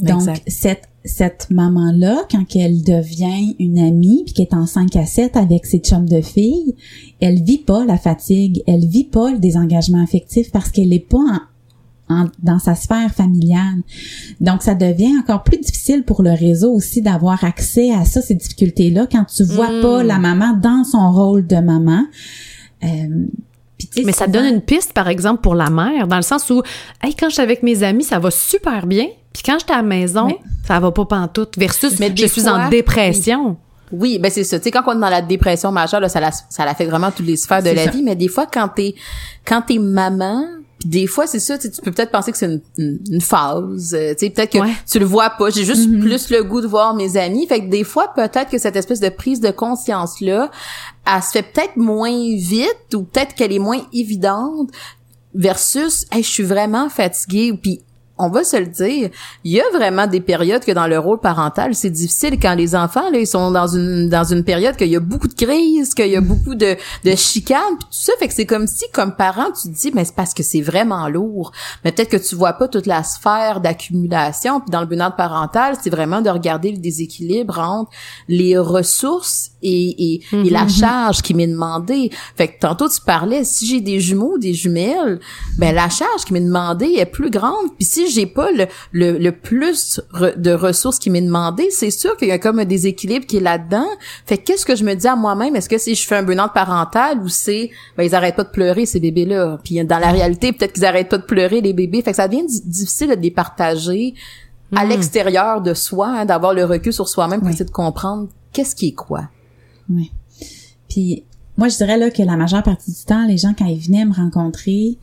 Donc cette cette maman-là, quand elle devient une amie, puis qu'elle est en 5 à 7 avec ses chums de filles, elle vit pas la fatigue, elle vit pas le désengagement affectif parce qu'elle est pas en, dans sa sphère familiale. Donc, ça devient encore plus difficile pour le réseau aussi d'avoir accès à ça, ces difficultés-là, quand tu vois mm. pas la maman dans son rôle de maman. Euh, mais ça donne une piste, par exemple, pour la mère, dans le sens où, hey, quand je suis avec mes amis, ça va super bien. Puis quand j'étais à la maison, ça va pas pantoute. Versus, mais je suis en dépression. Oui. ben c'est ça. Tu sais, quand on est dans la dépression majeure, là, ça la, ça la fait vraiment toutes les sphères de la vie. Mais des fois, quand t'es, quand t'es maman, des fois, c'est ça, tu peux peut-être penser que c'est une, une, phase. Euh, tu sais, peut-être que tu le vois pas. J'ai juste mm-hmm. plus le goût de voir mes amis. Fait que des fois, peut-être que cette espèce de prise de conscience-là, elle se fait peut-être moins vite ou peut-être qu'elle est moins évidente versus hey, je suis vraiment fatiguée puis on va se le dire, il y a vraiment des périodes que dans le rôle parental, c'est difficile quand les enfants là, ils sont dans une dans une période qu'il y a beaucoup de crises, qu'il y a beaucoup de de chicanes, puis tout ça fait que c'est comme si comme parent tu te dis mais c'est parce que c'est vraiment lourd. Mais peut-être que tu vois pas toute la sphère d'accumulation, puis dans le bien parental, c'est vraiment de regarder le déséquilibre entre les ressources et et, et la mm-hmm. charge qui m'est demandée. Fait que tantôt tu parlais si j'ai des jumeaux, des jumelles, ben la charge qui m'est demandée est plus grande, puis si si j'ai pas le, le, le plus de ressources qui m'est demandé, c'est sûr qu'il y a comme un déséquilibre qui est là-dedans. Fait qu'est-ce que je me dis à moi-même? Est-ce que si je fais un burn parental ou c'est, ben, ils arrêtent pas de pleurer, ces bébés-là. Puis dans la réalité, peut-être qu'ils arrêtent pas de pleurer, les bébés. Fait que ça devient difficile de les partager à hmm. l'extérieur de soi, hein, d'avoir le recul sur soi-même pour essayer de comprendre qu'est-ce qui est quoi. Oui. Puis moi, je dirais là que la majeure partie du temps, les gens quand ils venaient me rencontrer,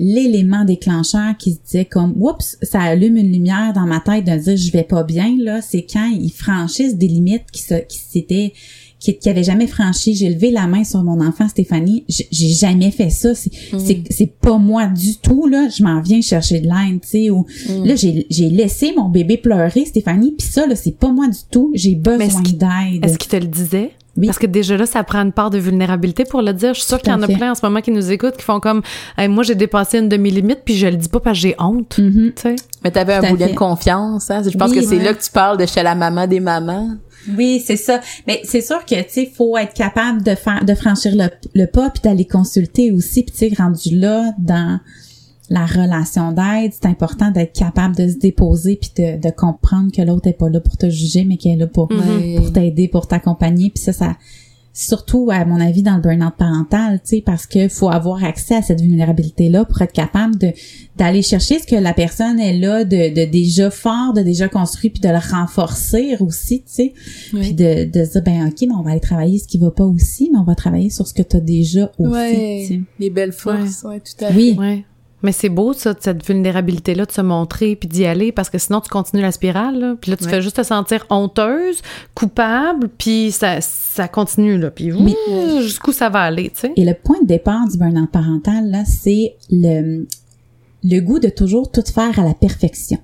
l'élément déclencheur qui se disait comme oups ça allume une lumière dans ma tête de dire je vais pas bien là c'est quand ils franchissent des limites qui se qui s'étaient qui, qui avait jamais franchi. J'ai levé la main sur mon enfant Stéphanie. J'ai jamais fait ça. C'est mm. c'est c'est pas moi du tout là. Je m'en viens chercher de l'aide tu sais ou mm. là j'ai j'ai laissé mon bébé pleurer Stéphanie puis ça là c'est pas moi du tout. J'ai besoin d'aide. est-ce qu'il te le disait? Parce que déjà là, ça prend une part de vulnérabilité pour le dire. Je suis sûre qu'il y en a plein en ce moment qui nous écoutent, qui font comme moi j'ai dépassé une demi-limite, puis je le dis pas parce que j'ai honte. Tu sais. Mais t'avais un bout de confiance. Hein? Je pense que c'est là que tu parles de chez la maman des mamans. Oui, c'est ça. Mais c'est sûr que tu sais, faut être capable de faire, de franchir le, le pas, puis d'aller consulter aussi. Puis tu sais, rendu là dans la relation d'aide, c'est important d'être capable de se déposer puis de, de comprendre que l'autre est pas là pour te juger, mais qu'elle est là pour, mm-hmm. pour t'aider, pour t'accompagner. Puis ça, ça surtout à mon avis dans le burn-out parental, tu sais, parce que faut avoir accès à cette vulnérabilité-là pour être capable de d'aller chercher ce que la personne est là de, de déjà fort, de déjà construit, puis de le renforcer aussi, tu sais, puis de, de se dire ben ok, mais on va aller travailler ce qui va pas aussi, mais on va travailler sur ce que tu as déjà aussi. Ouais, les belles forces, ouais, tout à fait. Oui. Mais c'est beau, ça, cette vulnérabilité-là, de se montrer puis d'y aller, parce que sinon, tu continues la spirale, là, puis là, tu fais juste te sentir honteuse, coupable, puis ça, ça continue, là, puis jusqu'où ça va aller, tu sais? Et le point de départ du burn-out parental, là, c'est le, le goût de toujours tout faire à la perfection.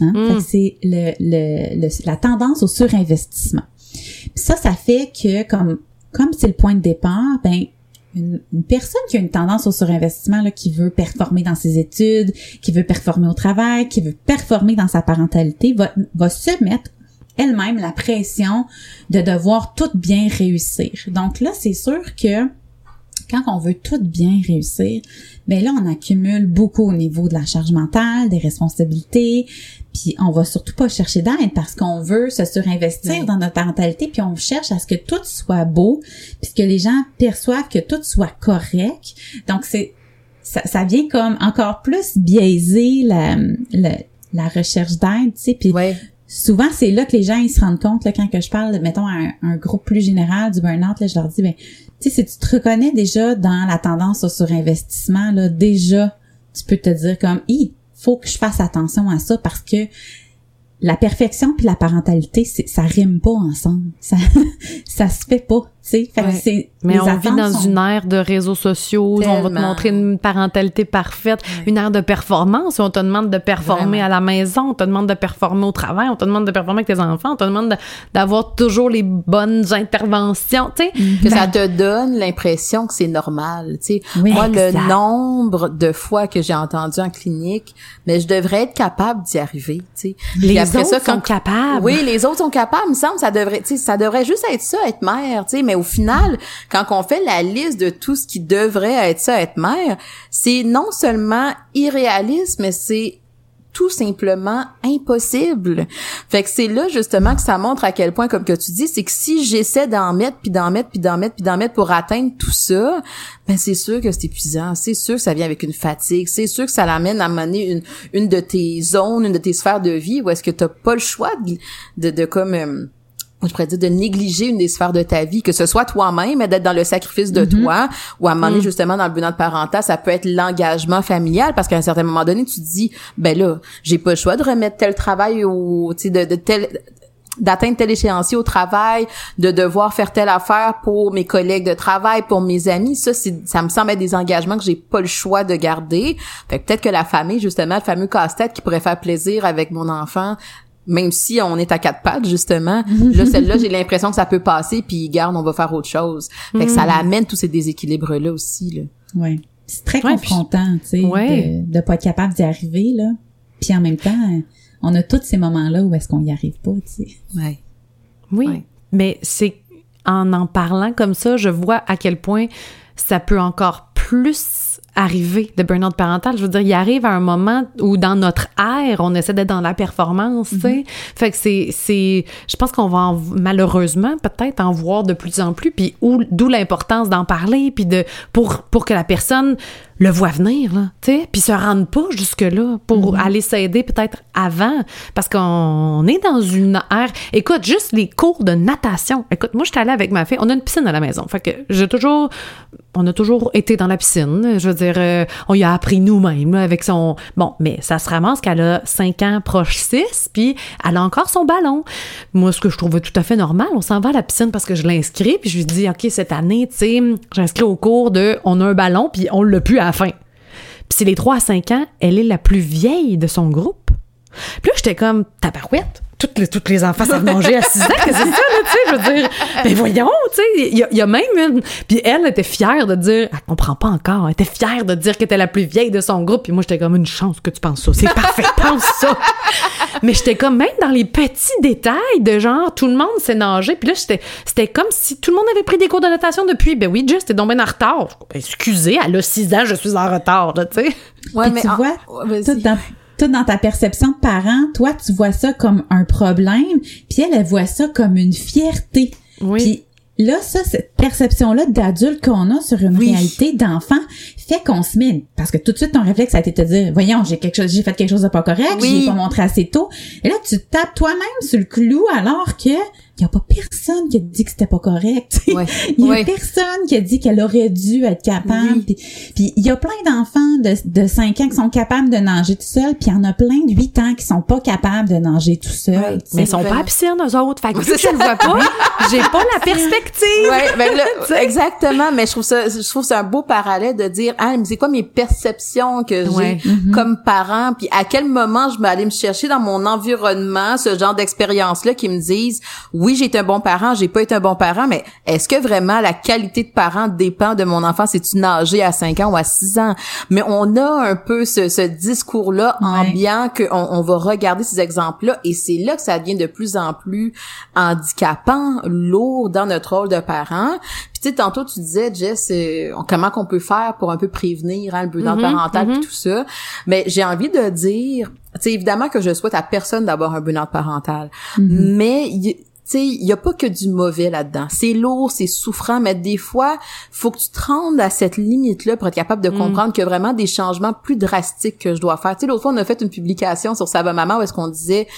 Hein? Mm. c'est le, le, la tendance au surinvestissement. Puis ça, ça fait que, comme comme c'est le point de départ, ben une, personne qui a une tendance au surinvestissement, qui veut performer dans ses études, qui veut performer au travail, qui veut performer dans sa parentalité, va, va se mettre elle-même la pression de devoir tout bien réussir. Donc là, c'est sûr que quand on veut tout bien réussir, ben là, on accumule beaucoup au niveau de la charge mentale, des responsabilités, puis on va surtout pas chercher d'aide parce qu'on veut se surinvestir dans notre parentalité, puis on cherche à ce que tout soit beau, puisque les gens perçoivent que tout soit correct. Donc c'est ça, ça vient comme encore plus biaiser la, la, recherche d'aide, tu sais, puis souvent c'est là que les gens ils se rendent compte là, quand que je parle mettons à un, groupe plus général du burn-out là, je leur dis ben tu sais si tu te reconnais déjà dans la tendance au surinvestissement là déjà tu peux te dire comme faut que je fasse attention à ça parce que la perfection puis la parentalité, ça rime pas ensemble. Ça, [laughs] ça se fait pas. Mais on vit dans une ère de réseaux sociaux, on va te montrer une parentalité parfaite, une ère de performance, on te demande de performer à la maison, on te demande de performer au travail, on te demande de performer avec tes enfants, on te demande d'avoir toujours les bonnes interventions, tu sais. Mm-hmm. Que ça te donne l'impression que c'est normal, tu sais. Moi, le nombre de fois que j'ai entendu en clinique, mais je devrais être capable d'y arriver, tu sais. Les autres ça, sont capables. Oui, les autres sont capables, il me semble, ça devrait, tu sais, ça devrait juste être ça, être mère, tu sais, mais au final, quand on fait la liste de tout ce qui devrait être ça, être mère, c'est non seulement irréaliste, mais c'est tout simplement impossible. Fait que c'est là justement que ça montre à quel point, comme que tu dis, c'est que si j'essaie d'en mettre, puis d'en mettre, puis d'en mettre, puis d'en mettre pour atteindre tout ça, ben c'est sûr que c'est épuisant, c'est sûr que ça vient avec une fatigue, c'est sûr que ça l'amène à mener une, une de tes zones, une de tes sphères de vie où est-ce que t'as pas le choix de, de, de comme... Euh, je pourrais dire de négliger une des sphères de ta vie, que ce soit toi-même, d'être dans le sacrifice de mm-hmm. toi, ou à un moment donné, mm. justement, dans le de parental, ça peut être l'engagement familial, parce qu'à un certain moment donné, tu te dis, ben là, j'ai pas le choix de remettre tel travail ou, tu sais, de, de tel d'atteindre tel échéancier au travail, de devoir faire telle affaire pour mes collègues de travail, pour mes amis, ça ça me semble être des engagements que j'ai pas le choix de garder. Fait peut-être que la famille justement, le fameux casse-tête qui pourrait faire plaisir avec mon enfant, même si on est à quatre pattes justement [laughs] là celle-là j'ai l'impression que ça peut passer puis garde on va faire autre chose. Fait que ça mm. l'amène tous ces déséquilibres là aussi là. Ouais. C'est très confrontant tu sais de, de pas être capable d'y arriver là. Puis en même temps on a tous ces moments là où est-ce qu'on y arrive pas tu sais. Ouais. Oui mais c'est en en parlant comme ça je vois à quel point ça peut encore plus arriver de burn-out parental. Je veux dire, il arrive à un moment où dans notre ère, on essaie d'être dans la performance, tu sais. Mm-hmm. Fait que c'est, c'est, je pense qu'on va en- malheureusement peut-être en voir de plus en plus, puis où- d'où l'importance d'en parler, puis de pour pour que la personne le voit venir, là, tu sais, puis se rende pas jusque là pour aller s'aider peut-être avant, parce qu'on est dans une ère. Écoute, juste les cours de natation. Écoute, moi, je suis allée avec ma fille. On a une piscine à la maison, fait que j'ai toujours, on a toujours été dans la piscine. Je veux dire, euh, on y a appris nous-mêmes là, avec son. Bon, mais ça se ramasse qu'elle a 5 ans, proche 6, puis elle a encore son ballon. Moi, ce que je trouvais tout à fait normal, on s'en va à la piscine parce que je l'inscris, puis je lui dis, OK, cette année, tu sais, j'inscris au cours de on a un ballon, puis on l'a plus à la fin. Puis c'est les 3 à 5 ans, elle est la plus vieille de son groupe. Puis là, j'étais comme, tabarouette. Toutes les, toutes les enfants savent manger à 6 ans, que c'est ça, là, tu sais, je veux dire. Mais voyons, tu sais, il y, a- il y a même une... Puis elle était fière de dire, elle comprend pas encore, elle était fière de dire qu'elle était la plus vieille de son groupe. Puis moi, j'étais comme, une chance que tu penses ça. C'est parfait, [laughs] pense ça. Mais j'étais comme, même dans les petits détails de genre, tout le monde sait nager. Puis là, j'étais, c'était comme si tout le monde avait pris des cours de natation depuis. Ben oui, Jess, t'es donc bien en retard. Ben, excusez, elle a 6 ans, je suis en retard, là, tu sais. Ouais, Puis tu en- vois, tout dans, tout dans ta perception de parent, toi, tu vois ça comme un problème, puis elle, elle voit ça comme une fierté. Oui. Puis là, ça, cette perception-là d'adulte qu'on a sur une Oui. réalité d'enfant fait qu'on se met, parce que tout de suite, ton réflexe, ça a été de te dire, voyons, j'ai quelque chose, j'ai fait quelque chose de pas correct, Oui. j'ai pas montré assez tôt. Et là, tu tapes toi-même sur le clou alors que il y a pas personne qui a dit que c'était pas correct. tu sais. [laughs] Ouais. Il y a Ouais. personne qui a dit qu'elle aurait dû être capable. Oui. Puis, puis il y a plein d'enfants de, de 5 ans qui sont capables de nager tout seuls, puis il y en a plein de 8 ans qui sont pas capables de nager tout seuls. Ouais. tu sais. Mais ils sont pas piscine, eux autres. Fait que vu C'est que je le vois pas, j'ai pas la perspective. Ouais, ben là, [laughs] exactement, mais je trouve ça, je trouve que c'est un beau parallèle de dire, ah, mais c'est quoi mes perceptions que j'ai Ouais. comme parent, puis à quel moment je vais aller me chercher dans mon environnement ce genre d'expérience-là qui me disent, oui, j'ai été un bon parent, j'ai pas été un bon parent, mais est-ce que vraiment la qualité de parent dépend de mon enfant, c'est-tu nager à 5 ans ou à 6 ans? Mais on a un peu ce, ce discours-là Ouais. ambiant qu'on on va regarder ces exemples-là et c'est là que ça devient de plus en plus handicapant, lourd dans notre rôle de parent. Puis tu sais, tantôt tu disais, Jess, euh, comment qu'on peut faire pour un peu prévenir hein, le burn-out Mhm, parental mhm. puis tout ça. Mais j'ai envie de dire, tu sais, évidemment que je souhaite à personne d'avoir un burn-out parental, mais il- tu sais, il y a pas que du mauvais là-dedans. C'est lourd, c'est souffrant, mais des fois, faut que tu te rendes à cette limite-là pour être capable de comprendre qu'il y a vraiment des changements plus drastiques que je dois faire. Tu sais, l'autre fois, on a fait une publication sur Sava Maman où est-ce qu'on disait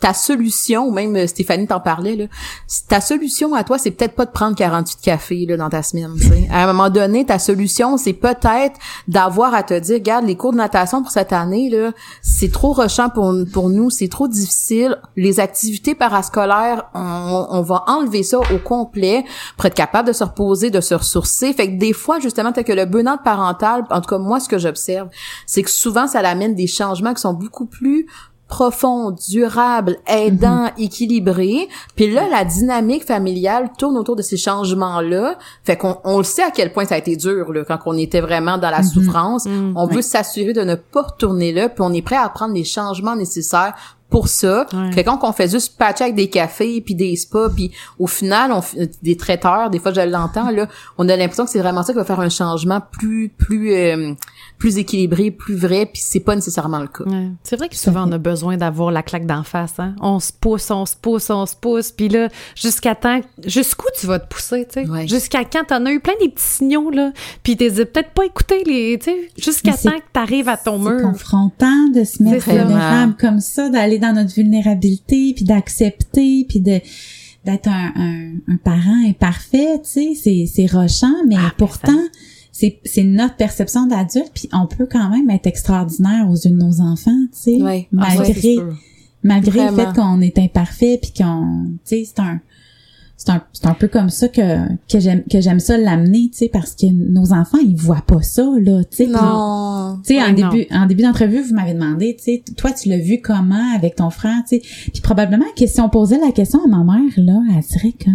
ta solution, même euh, Stéphanie t'en parlait, là, ta solution à toi, c'est peut-être pas de prendre 48 cafés là, dans ta semaine. À un moment donné, ta solution, c'est peut-être d'avoir à te dire, regarde, les cours de natation pour cette année, là, c'est trop rushant pour, nous, c'est trop difficile. Les activités parascolaires, on, va enlever ça au complet pour être capable de se reposer, de se ressourcer. Fait que des fois, justement, tel que le burn-out parental, en tout cas, moi, ce que j'observe, c'est que souvent, ça amène des changements qui sont beaucoup plus profond, durable, aidant, équilibré. Puis là, la dynamique familiale tourne autour de ces changements-là. Fait qu'on on le sait à quel point ça a été dur là, quand on était vraiment dans la souffrance. On veut s'assurer de ne pas retourner là, puis on est prêt à prendre les changements nécessaires pour ça. Ouais. Fait quand on fait juste patcher avec des cafés puis des spas puis au final on fait- des traiteurs, des fois je l'entends là, on a l'impression que c'est vraiment ça qui va faire un changement plus plus euh, plus équilibré, plus vrai puis c'est pas nécessairement le cas. Ouais. C'est vrai que souvent on a besoin d'avoir la claque d'en face. Hein? On se pousse, on se pousse, on se pousse, puis là, jusqu'à temps, jusqu'où tu vas te pousser, tu sais? Ouais. Jusqu'à quand? T'en as eu plein des petits signaux là, puis t'es peut-être pas écouté les, tu sais, jusqu'à c'est- temps que t'arrives à ton C'est mur. confrontant de se mettre C'est vulnérable comme ça, d'aller dans notre vulnérabilité, puis d'accepter, puis de d'être un, un, un parent imparfait, tu sais, c'est c'est rochant, mais Ah, pourtant c'est c'est notre perception d'adulte, puis on peut quand même être extraordinaire aux yeux de nos enfants, tu sais, Ouais. Ah, malgré malgré le fait qu'on est imparfait, puis qu'on, tu sais, c'est un c'est un, c'est un peu comme ça que, que j'aime que j'aime ça l'amener, tu sais, parce que nos enfants, ils voient pas ça, là, tu sais. Non. tu sais, Ouais, en non. début, en début d'entrevue, vous m'avez demandé, tu sais, toi, tu l'as vu comment avec ton frère, tu sais. Puis probablement que si on posait la question à ma mère, là, elle dirait que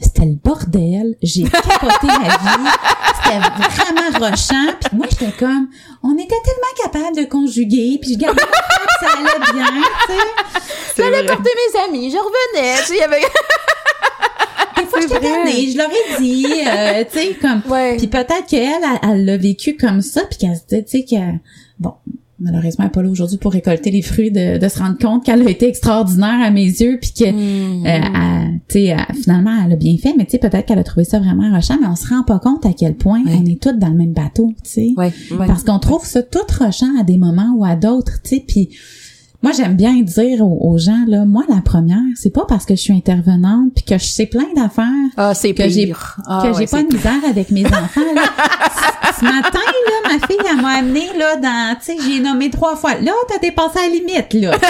c'était le bordel. J'ai [laughs] capoté ma vie. C'était vraiment rushant. Puis moi, j'étais comme, on était tellement capable de conjuguer. Puis je gardais mon frère, puis ça allait bien, tu sais. J'allais porter mes amis, je revenais, tu sais, il y avait Je l'aurais dit, euh, [laughs] tu sais, comme... Ouais. Puis peut-être qu'elle, elle l'a vécu comme ça, puis qu'elle se dit, tu sais, que... Bon, malheureusement, elle est pas là aujourd'hui pour récolter les fruits de, de se rendre compte qu'elle a été extraordinaire à mes yeux, puis que, Hmm. euh, elle- elle- finalement, elle a bien fait, mais tu sais, peut-être qu'elle a trouvé ça vraiment rochant, mais on se rend pas compte à quel point Ouais. on est toutes dans le même bateau, tu sais. Ouais, ouais. Parce qu'on trouve ça tout rochant à des moments ou à d'autres, tu sais, puis moi j'aime bien dire aux, aux gens là, moi la première, c'est pas parce que je suis intervenante puis que je sais plein d'affaires Ah, c'est que j'ai. Ah, que ouais, j'ai pas de misère avec mes [laughs] enfants là. Ce- matin là, ma fille elle m'a amené là dans tu sais, j'ai nommé trois fois. Là, t'as dépassé la limite là. [laughs]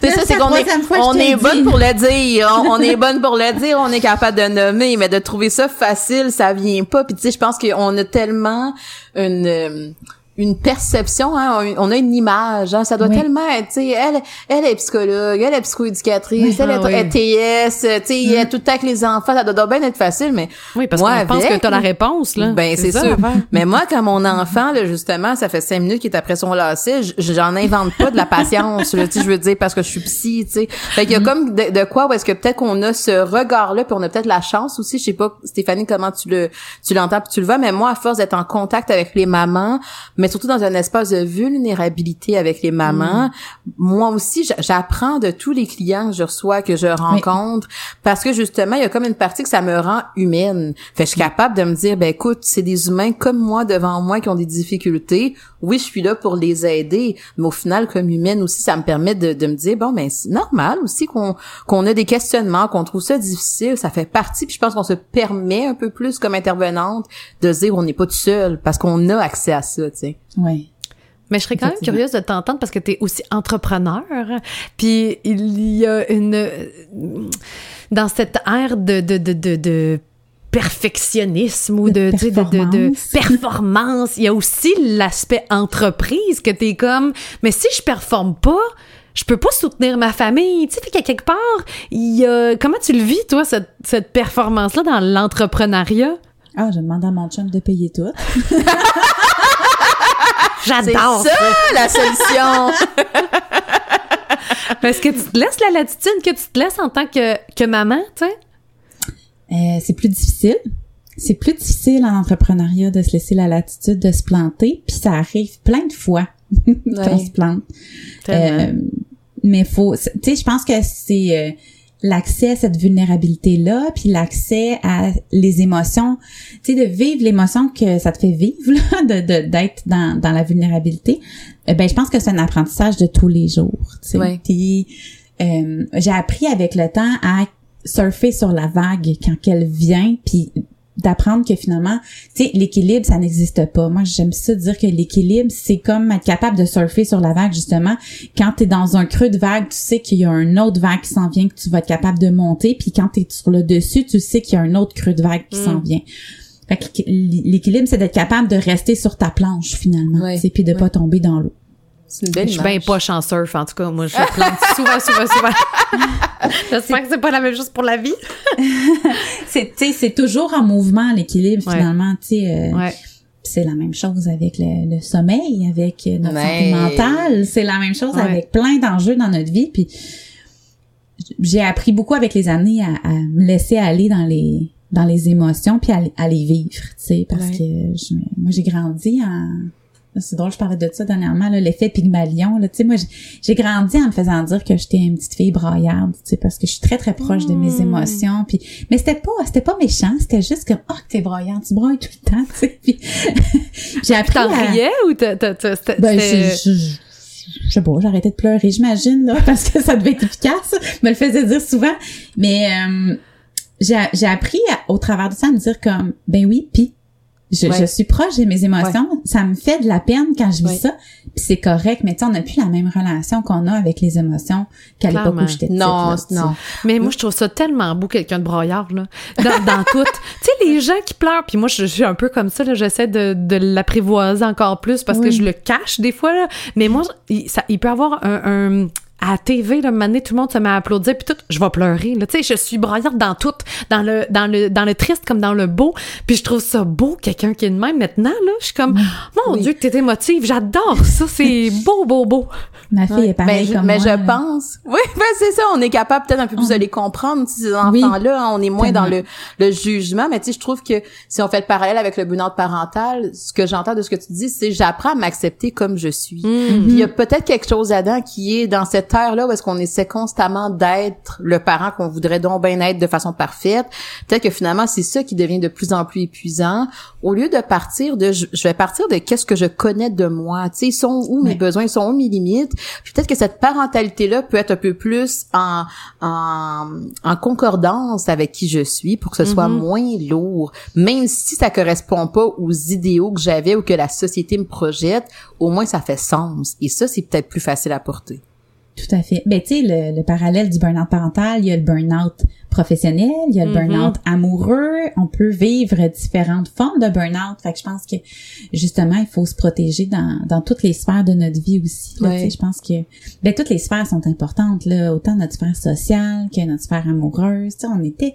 C'est ça, c'est qu'on est, fois on est bonne pour le dire. On, on est [laughs] bonne pour le dire, on est capable de nommer, mais de trouver ça facile, ça vient pas. Puis tu sais, je pense qu'on a tellement une euh, une perception, hein, on a une image, hein, ça doit Oui. tellement être, tu sais, elle, elle est psychologue, elle est psychoéducatrice, Oui, elle ah est oui. TS, tu sais, elle est tout le temps avec les enfants, ça doit bien être facile, mais Oui, parce moi, que je pense que t'as la réponse, là. ben c'est ça, sûr. Mais moi, quand mon enfant, là, justement, ça fait cinq minutes qu'il est après son lacet, j'en invente pas de la patience, là, je veux dire, parce que je suis psy, tu sais. Fait qu'il y a Mm-hmm. comme de, de quoi où est-ce que peut-être qu'on a ce regard-là, puis on a peut-être la chance aussi, je sais pas, Stéphanie, comment tu le tu l'entends puis tu le vois, mais moi, à force d'être en contact avec les mamans, mais surtout dans un espace de vulnérabilité avec les mamans, moi aussi, j'apprends de tous les clients que je reçois, que je rencontre, parce que justement, il y a comme une partie que ça me rend humaine. Fait que je suis capable de me dire, ben écoute, c'est des humains comme moi devant moi qui ont des difficultés. Oui, je suis là pour les aider, mais au final, comme humaine aussi, ça me permet de, de me dire, bon, ben c'est normal aussi qu'on qu'on a des questionnements, qu'on trouve ça difficile, ça fait partie. Puis je pense qu'on se permet un peu plus comme intervenante de se dire, on n'est pas tout seul, parce qu'on a accès à ça, tu sais. Ouais. Mais je serais quand même curieuse de t'entendre parce que tu es aussi entrepreneur. Puis il y a une. Dans cette ère de, de, de, de, de perfectionnisme ou de, De sais, de, de, de performance. performance, il y a aussi l'aspect entreprise que tu es comme. Mais si je performe pas, je peux pas soutenir ma famille. Tu sais, fait qu'à quelque part, il y a. Comment tu le vis, toi, cette, cette performance-là dans l'entrepreneuriat? Ah, je demande à mon chum de payer tout. [laughs] C'est J'adore ça la solution. [laughs] Parce que tu te laisses la latitude que tu te laisses en tant que, que maman, tu sais? Euh, c'est plus difficile. C'est plus difficile en entrepreneuriat de se laisser la latitude de se planter, puis ça arrive plein de fois [laughs] qu'on Ouais. se plante. Euh, mais faut, tu sais, je pense que c'est euh, l'accès à cette vulnérabilité là, puis l'accès à les émotions, tu sais, de vivre l'émotion que ça te fait vivre, là, [laughs] de de- d'être dans dans la vulnérabilité. Euh, ben, je pense que c'est un apprentissage de tous les jours. Tu sais. Ouais. Puis, euh, j'ai appris avec le temps à surfer sur la vague quand elle vient, puis d'apprendre que finalement, tu sais, l'équilibre, ça n'existe pas. Moi, j'aime ça dire que l'équilibre, c'est comme être capable de surfer sur la vague, justement. Quand tu es dans un creux de vague, tu sais qu'il y a un autre vague qui s'en vient, que tu vas être capable de monter. Puis quand tu es sur le dessus, tu sais qu'il y a un autre creux de vague qui s'en vient. Fait que l'équilibre, c'est d'être capable de rester sur ta planche, finalement. Ouais. Puis de pas tomber dans l'eau. C'est une belle Je suis bien pas chanceuse, en tout cas. Moi, je plante [laughs] souvent, souvent, souvent. [laughs] J'espère que c'est pas la même chose pour la vie. [laughs] C'est, c'est toujours en mouvement, l'équilibre, Ouais. finalement. Tu sais, euh, Ouais. C'est la même chose avec le, le sommeil, avec euh, notre Ouais. santé mentale. C'est la même chose Ouais. avec plein d'enjeux dans notre vie. Puis j'ai appris beaucoup avec les années à, à me laisser aller dans les dans les émotions puis à, les- à les vivre, tu sais, parce que je, moi j'ai grandi en c'est drôle, je parlais de ça dernièrement, là, l'effet Pygmalion. Là, tu sais, moi, j'ai- grandi en me faisant dire que j'étais une petite fille braillarde, tu sais, parce que je suis très, très proche de mes Hmm. émotions. Puis, mais c'était pas, c'était pas méchant, c'était juste comme, que t'es braillarde, tu brailles tout le temps, tu sais. [laughs] J'ai appris T'en à- riais ou t'as, ben, je, je, je sais pas, j'arrêtais de pleurer, j'imagine, là, [laughs] parce que ça devait être efficace. Je me le faisais dire souvent. Mais euh, j'ai j'ai appris à- au travers de ça à me dire comme, ben oui, puis je, Ouais. je suis proche de mes émotions. Ça me fait de la peine quand je vis Ouais. ça. Puis c'est correct, mais tu sais, on n'a plus la même relation qu'on a avec les émotions qu'à l'époque où j'étais petite. Non, là, non. Mais moi, je trouve ça tellement beau, quelqu'un de broyard, là. Dans, dans tout. [laughs] Tu sais, les gens qui pleurent, puis moi, je, je suis un peu comme ça, là. J'essaie de, de l'apprivoiser encore plus parce que je le cache des fois, là. Mais moi, il, ça, il peut avoir un, un- à la TV, là, un tout le monde se met à applaudir, puis tout, je vais pleurer. Là. Tu sais, je suis broyante dans tout, dans le, dans le, dans le triste comme dans le beau. Puis je trouve ça beau, quelqu'un qui est de même maintenant. Là, je suis comme, mon Dieu, que t'es émotive. J'adore ça. C'est [laughs] beau, beau, beau. Ma fille est pareille mais, comme mais moi, je là. pense. Oui, [laughs] ben c'est ça. On est capable peut-être un peu plus de les comprendre, ces enfants-là. hein, on est moins dans le, le jugement. Mais tu sais, je trouve que si on fait le parallèle avec le burn-out parental, ce que j'entends de ce que tu dis, c'est j'apprends à m'accepter comme je suis. Puis il y a peut-être quelque chose là-dedans qui est dans cette ère-là où est-ce qu'on essaie constamment d'être le parent qu'on voudrait donc bien être de façon parfaite. Peut-être que finalement, c'est ça qui devient de plus en plus épuisant. Au lieu de partir de, je vais partir de qu'est-ce que je connais de moi. Tu sais, sont où mes Ouais. besoins, sont où mes limites? Peut-être que cette parentalité-là peut être un peu plus en, en, en concordance avec qui je suis pour que ce soit moins lourd. Même si ça correspond pas aux idéaux que j'avais ou que la société me projette, au moins ça fait sens. Et ça, c'est peut-être plus facile à porter. Tout à fait. Ben, tu sais, le, le parallèle du burn-out parental, il y a le burn-out professionnel, il y a le Mhm. burn-out amoureux. On peut vivre différentes formes de burn-out. Fait que je pense que, justement, il faut se protéger dans, dans toutes les sphères de notre vie aussi. là. Je pense que, ben, toutes les sphères sont importantes, là. Autant notre sphère sociale que notre sphère amoureuse. Tu sais, on était,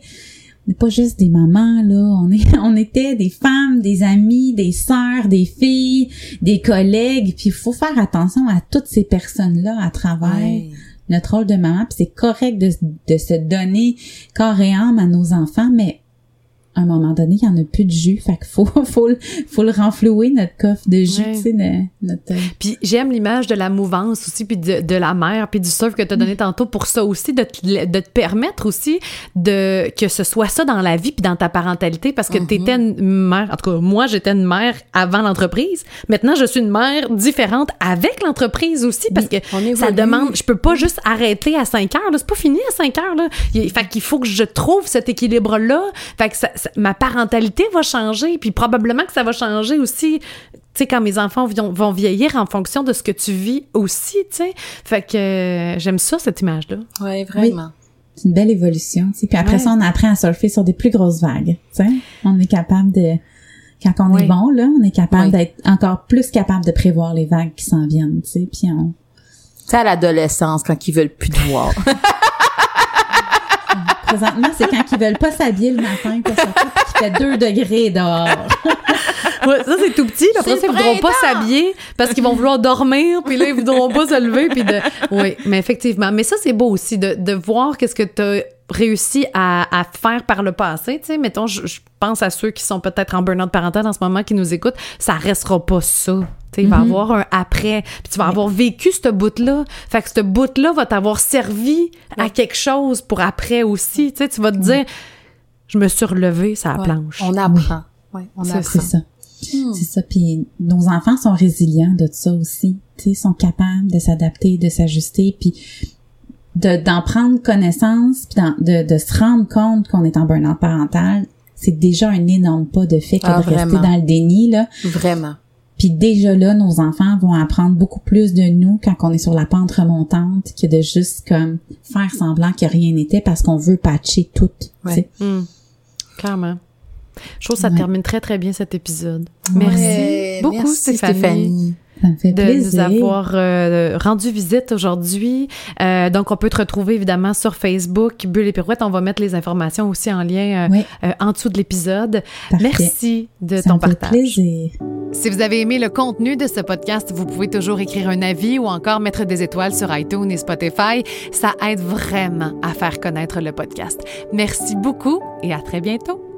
pas juste des mamans, là. On est, [laughs] on était des femmes, des amis, des sœurs, des filles, des collègues. Puis il faut faire attention à toutes ces personnes-là à travers notre rôle de maman. Puis c'est correct de, de se donner corps et âme à nos enfants, mais à un moment donné, il y en a plus de jus. Fait qu'il faut, [laughs] faut, le- faut le renflouer, notre coffre de jus, tu sais, notre... Puis j'aime l'image de la mouvance aussi, puis de, de la mer, puis du surf que tu as donné tantôt pour ça aussi, de te, de te permettre aussi de que ce soit ça dans la vie puis dans ta parentalité, parce que tu étais une mère, en tout cas moi j'étais une mère avant l'entreprise, maintenant je suis une mère différente avec l'entreprise aussi, parce que ça demande, je peux pas juste arrêter à 5 heures, là. c'est pas fini à 5 heures. Là. Il, fait qu'il faut que je trouve cet équilibre-là, fait que ça- ça- ma parentalité va changer, puis probablement que ça va changer aussi tu sais, quand mes enfants vont, vont vieillir en fonction de ce que tu vis aussi, tu sais. Fait que euh, j'aime ça, cette image-là. Ouais, vraiment. C'est une belle évolution, tu sais. Puis après Ouais. ça, on apprend à surfer sur des plus grosses vagues, tu sais. On est capable de... Quand on est bon, là, on est capable d'être encore plus capable de prévoir les vagues qui s'en viennent, tu sais. Puis on... Tu sais, à l'adolescence, quand ils veulent plus te voir. [laughs] Présentement, c'est quand ils veulent pas s'habiller le matin, fait, qu'il fait 2 degrés dehors. [laughs] Ouais, ça, c'est tout petit. Là, après C'est ça, ils voudront pas s'habiller parce qu'ils vont vouloir dormir, puis là, ils voudront pas se lever, puis de... [laughs] Oui, mais effectivement. Mais ça, c'est beau aussi, de, de voir qu'est-ce que tu as réussi à, à faire par le passé, tu sais. Mettons, je, je pense à ceux qui sont peut-être en burn-out parental en ce moment, qui nous écoutent, ça restera pas ça. Tu sais, il va y avoir un après, puis tu vas avoir vécu ce bout-là. Fait que ce bout-là va t'avoir servi à quelque chose pour après aussi. Tu sais, tu vas te dire, je me suis relevée, ça la Ouais. planche. On apprend. Ouais, on C'est apprend. C'est ça. Hmm. C'est ça. Puis nos enfants sont résilients de ça aussi. Tu sais, sont capables de s'adapter, de s'ajuster, puis de d'en prendre connaissance, puis d'en- de, de se rendre compte qu'on est en burn-out parental. C'est déjà un énorme pas de fait que Ah, de rester dans le déni là. Vraiment. Puis déjà là, nos enfants vont apprendre beaucoup plus de nous quand on est sur la pente remontante que de juste comme faire semblant que rien n'était parce qu'on veut patcher tout. tu Ouais. sais. Hmm. Clairement. Je trouve que ça Ouais. termine très, très bien cet épisode. Merci Ouais, beaucoup, merci, Stéphanie, de plaisir. nous avoir euh, rendu visite aujourd'hui. Euh, donc, on peut te retrouver évidemment sur Facebook, Bulle et Pirouette. On va mettre les informations aussi en lien euh, Oui, en dessous de l'épisode. Merci de Ça ton me fait partage. plaisir. Si vous avez aimé le contenu de ce podcast, vous pouvez toujours écrire un avis ou encore mettre des étoiles sur iTunes et Spotify. Ça aide vraiment à faire connaître le podcast. Merci beaucoup et à très bientôt.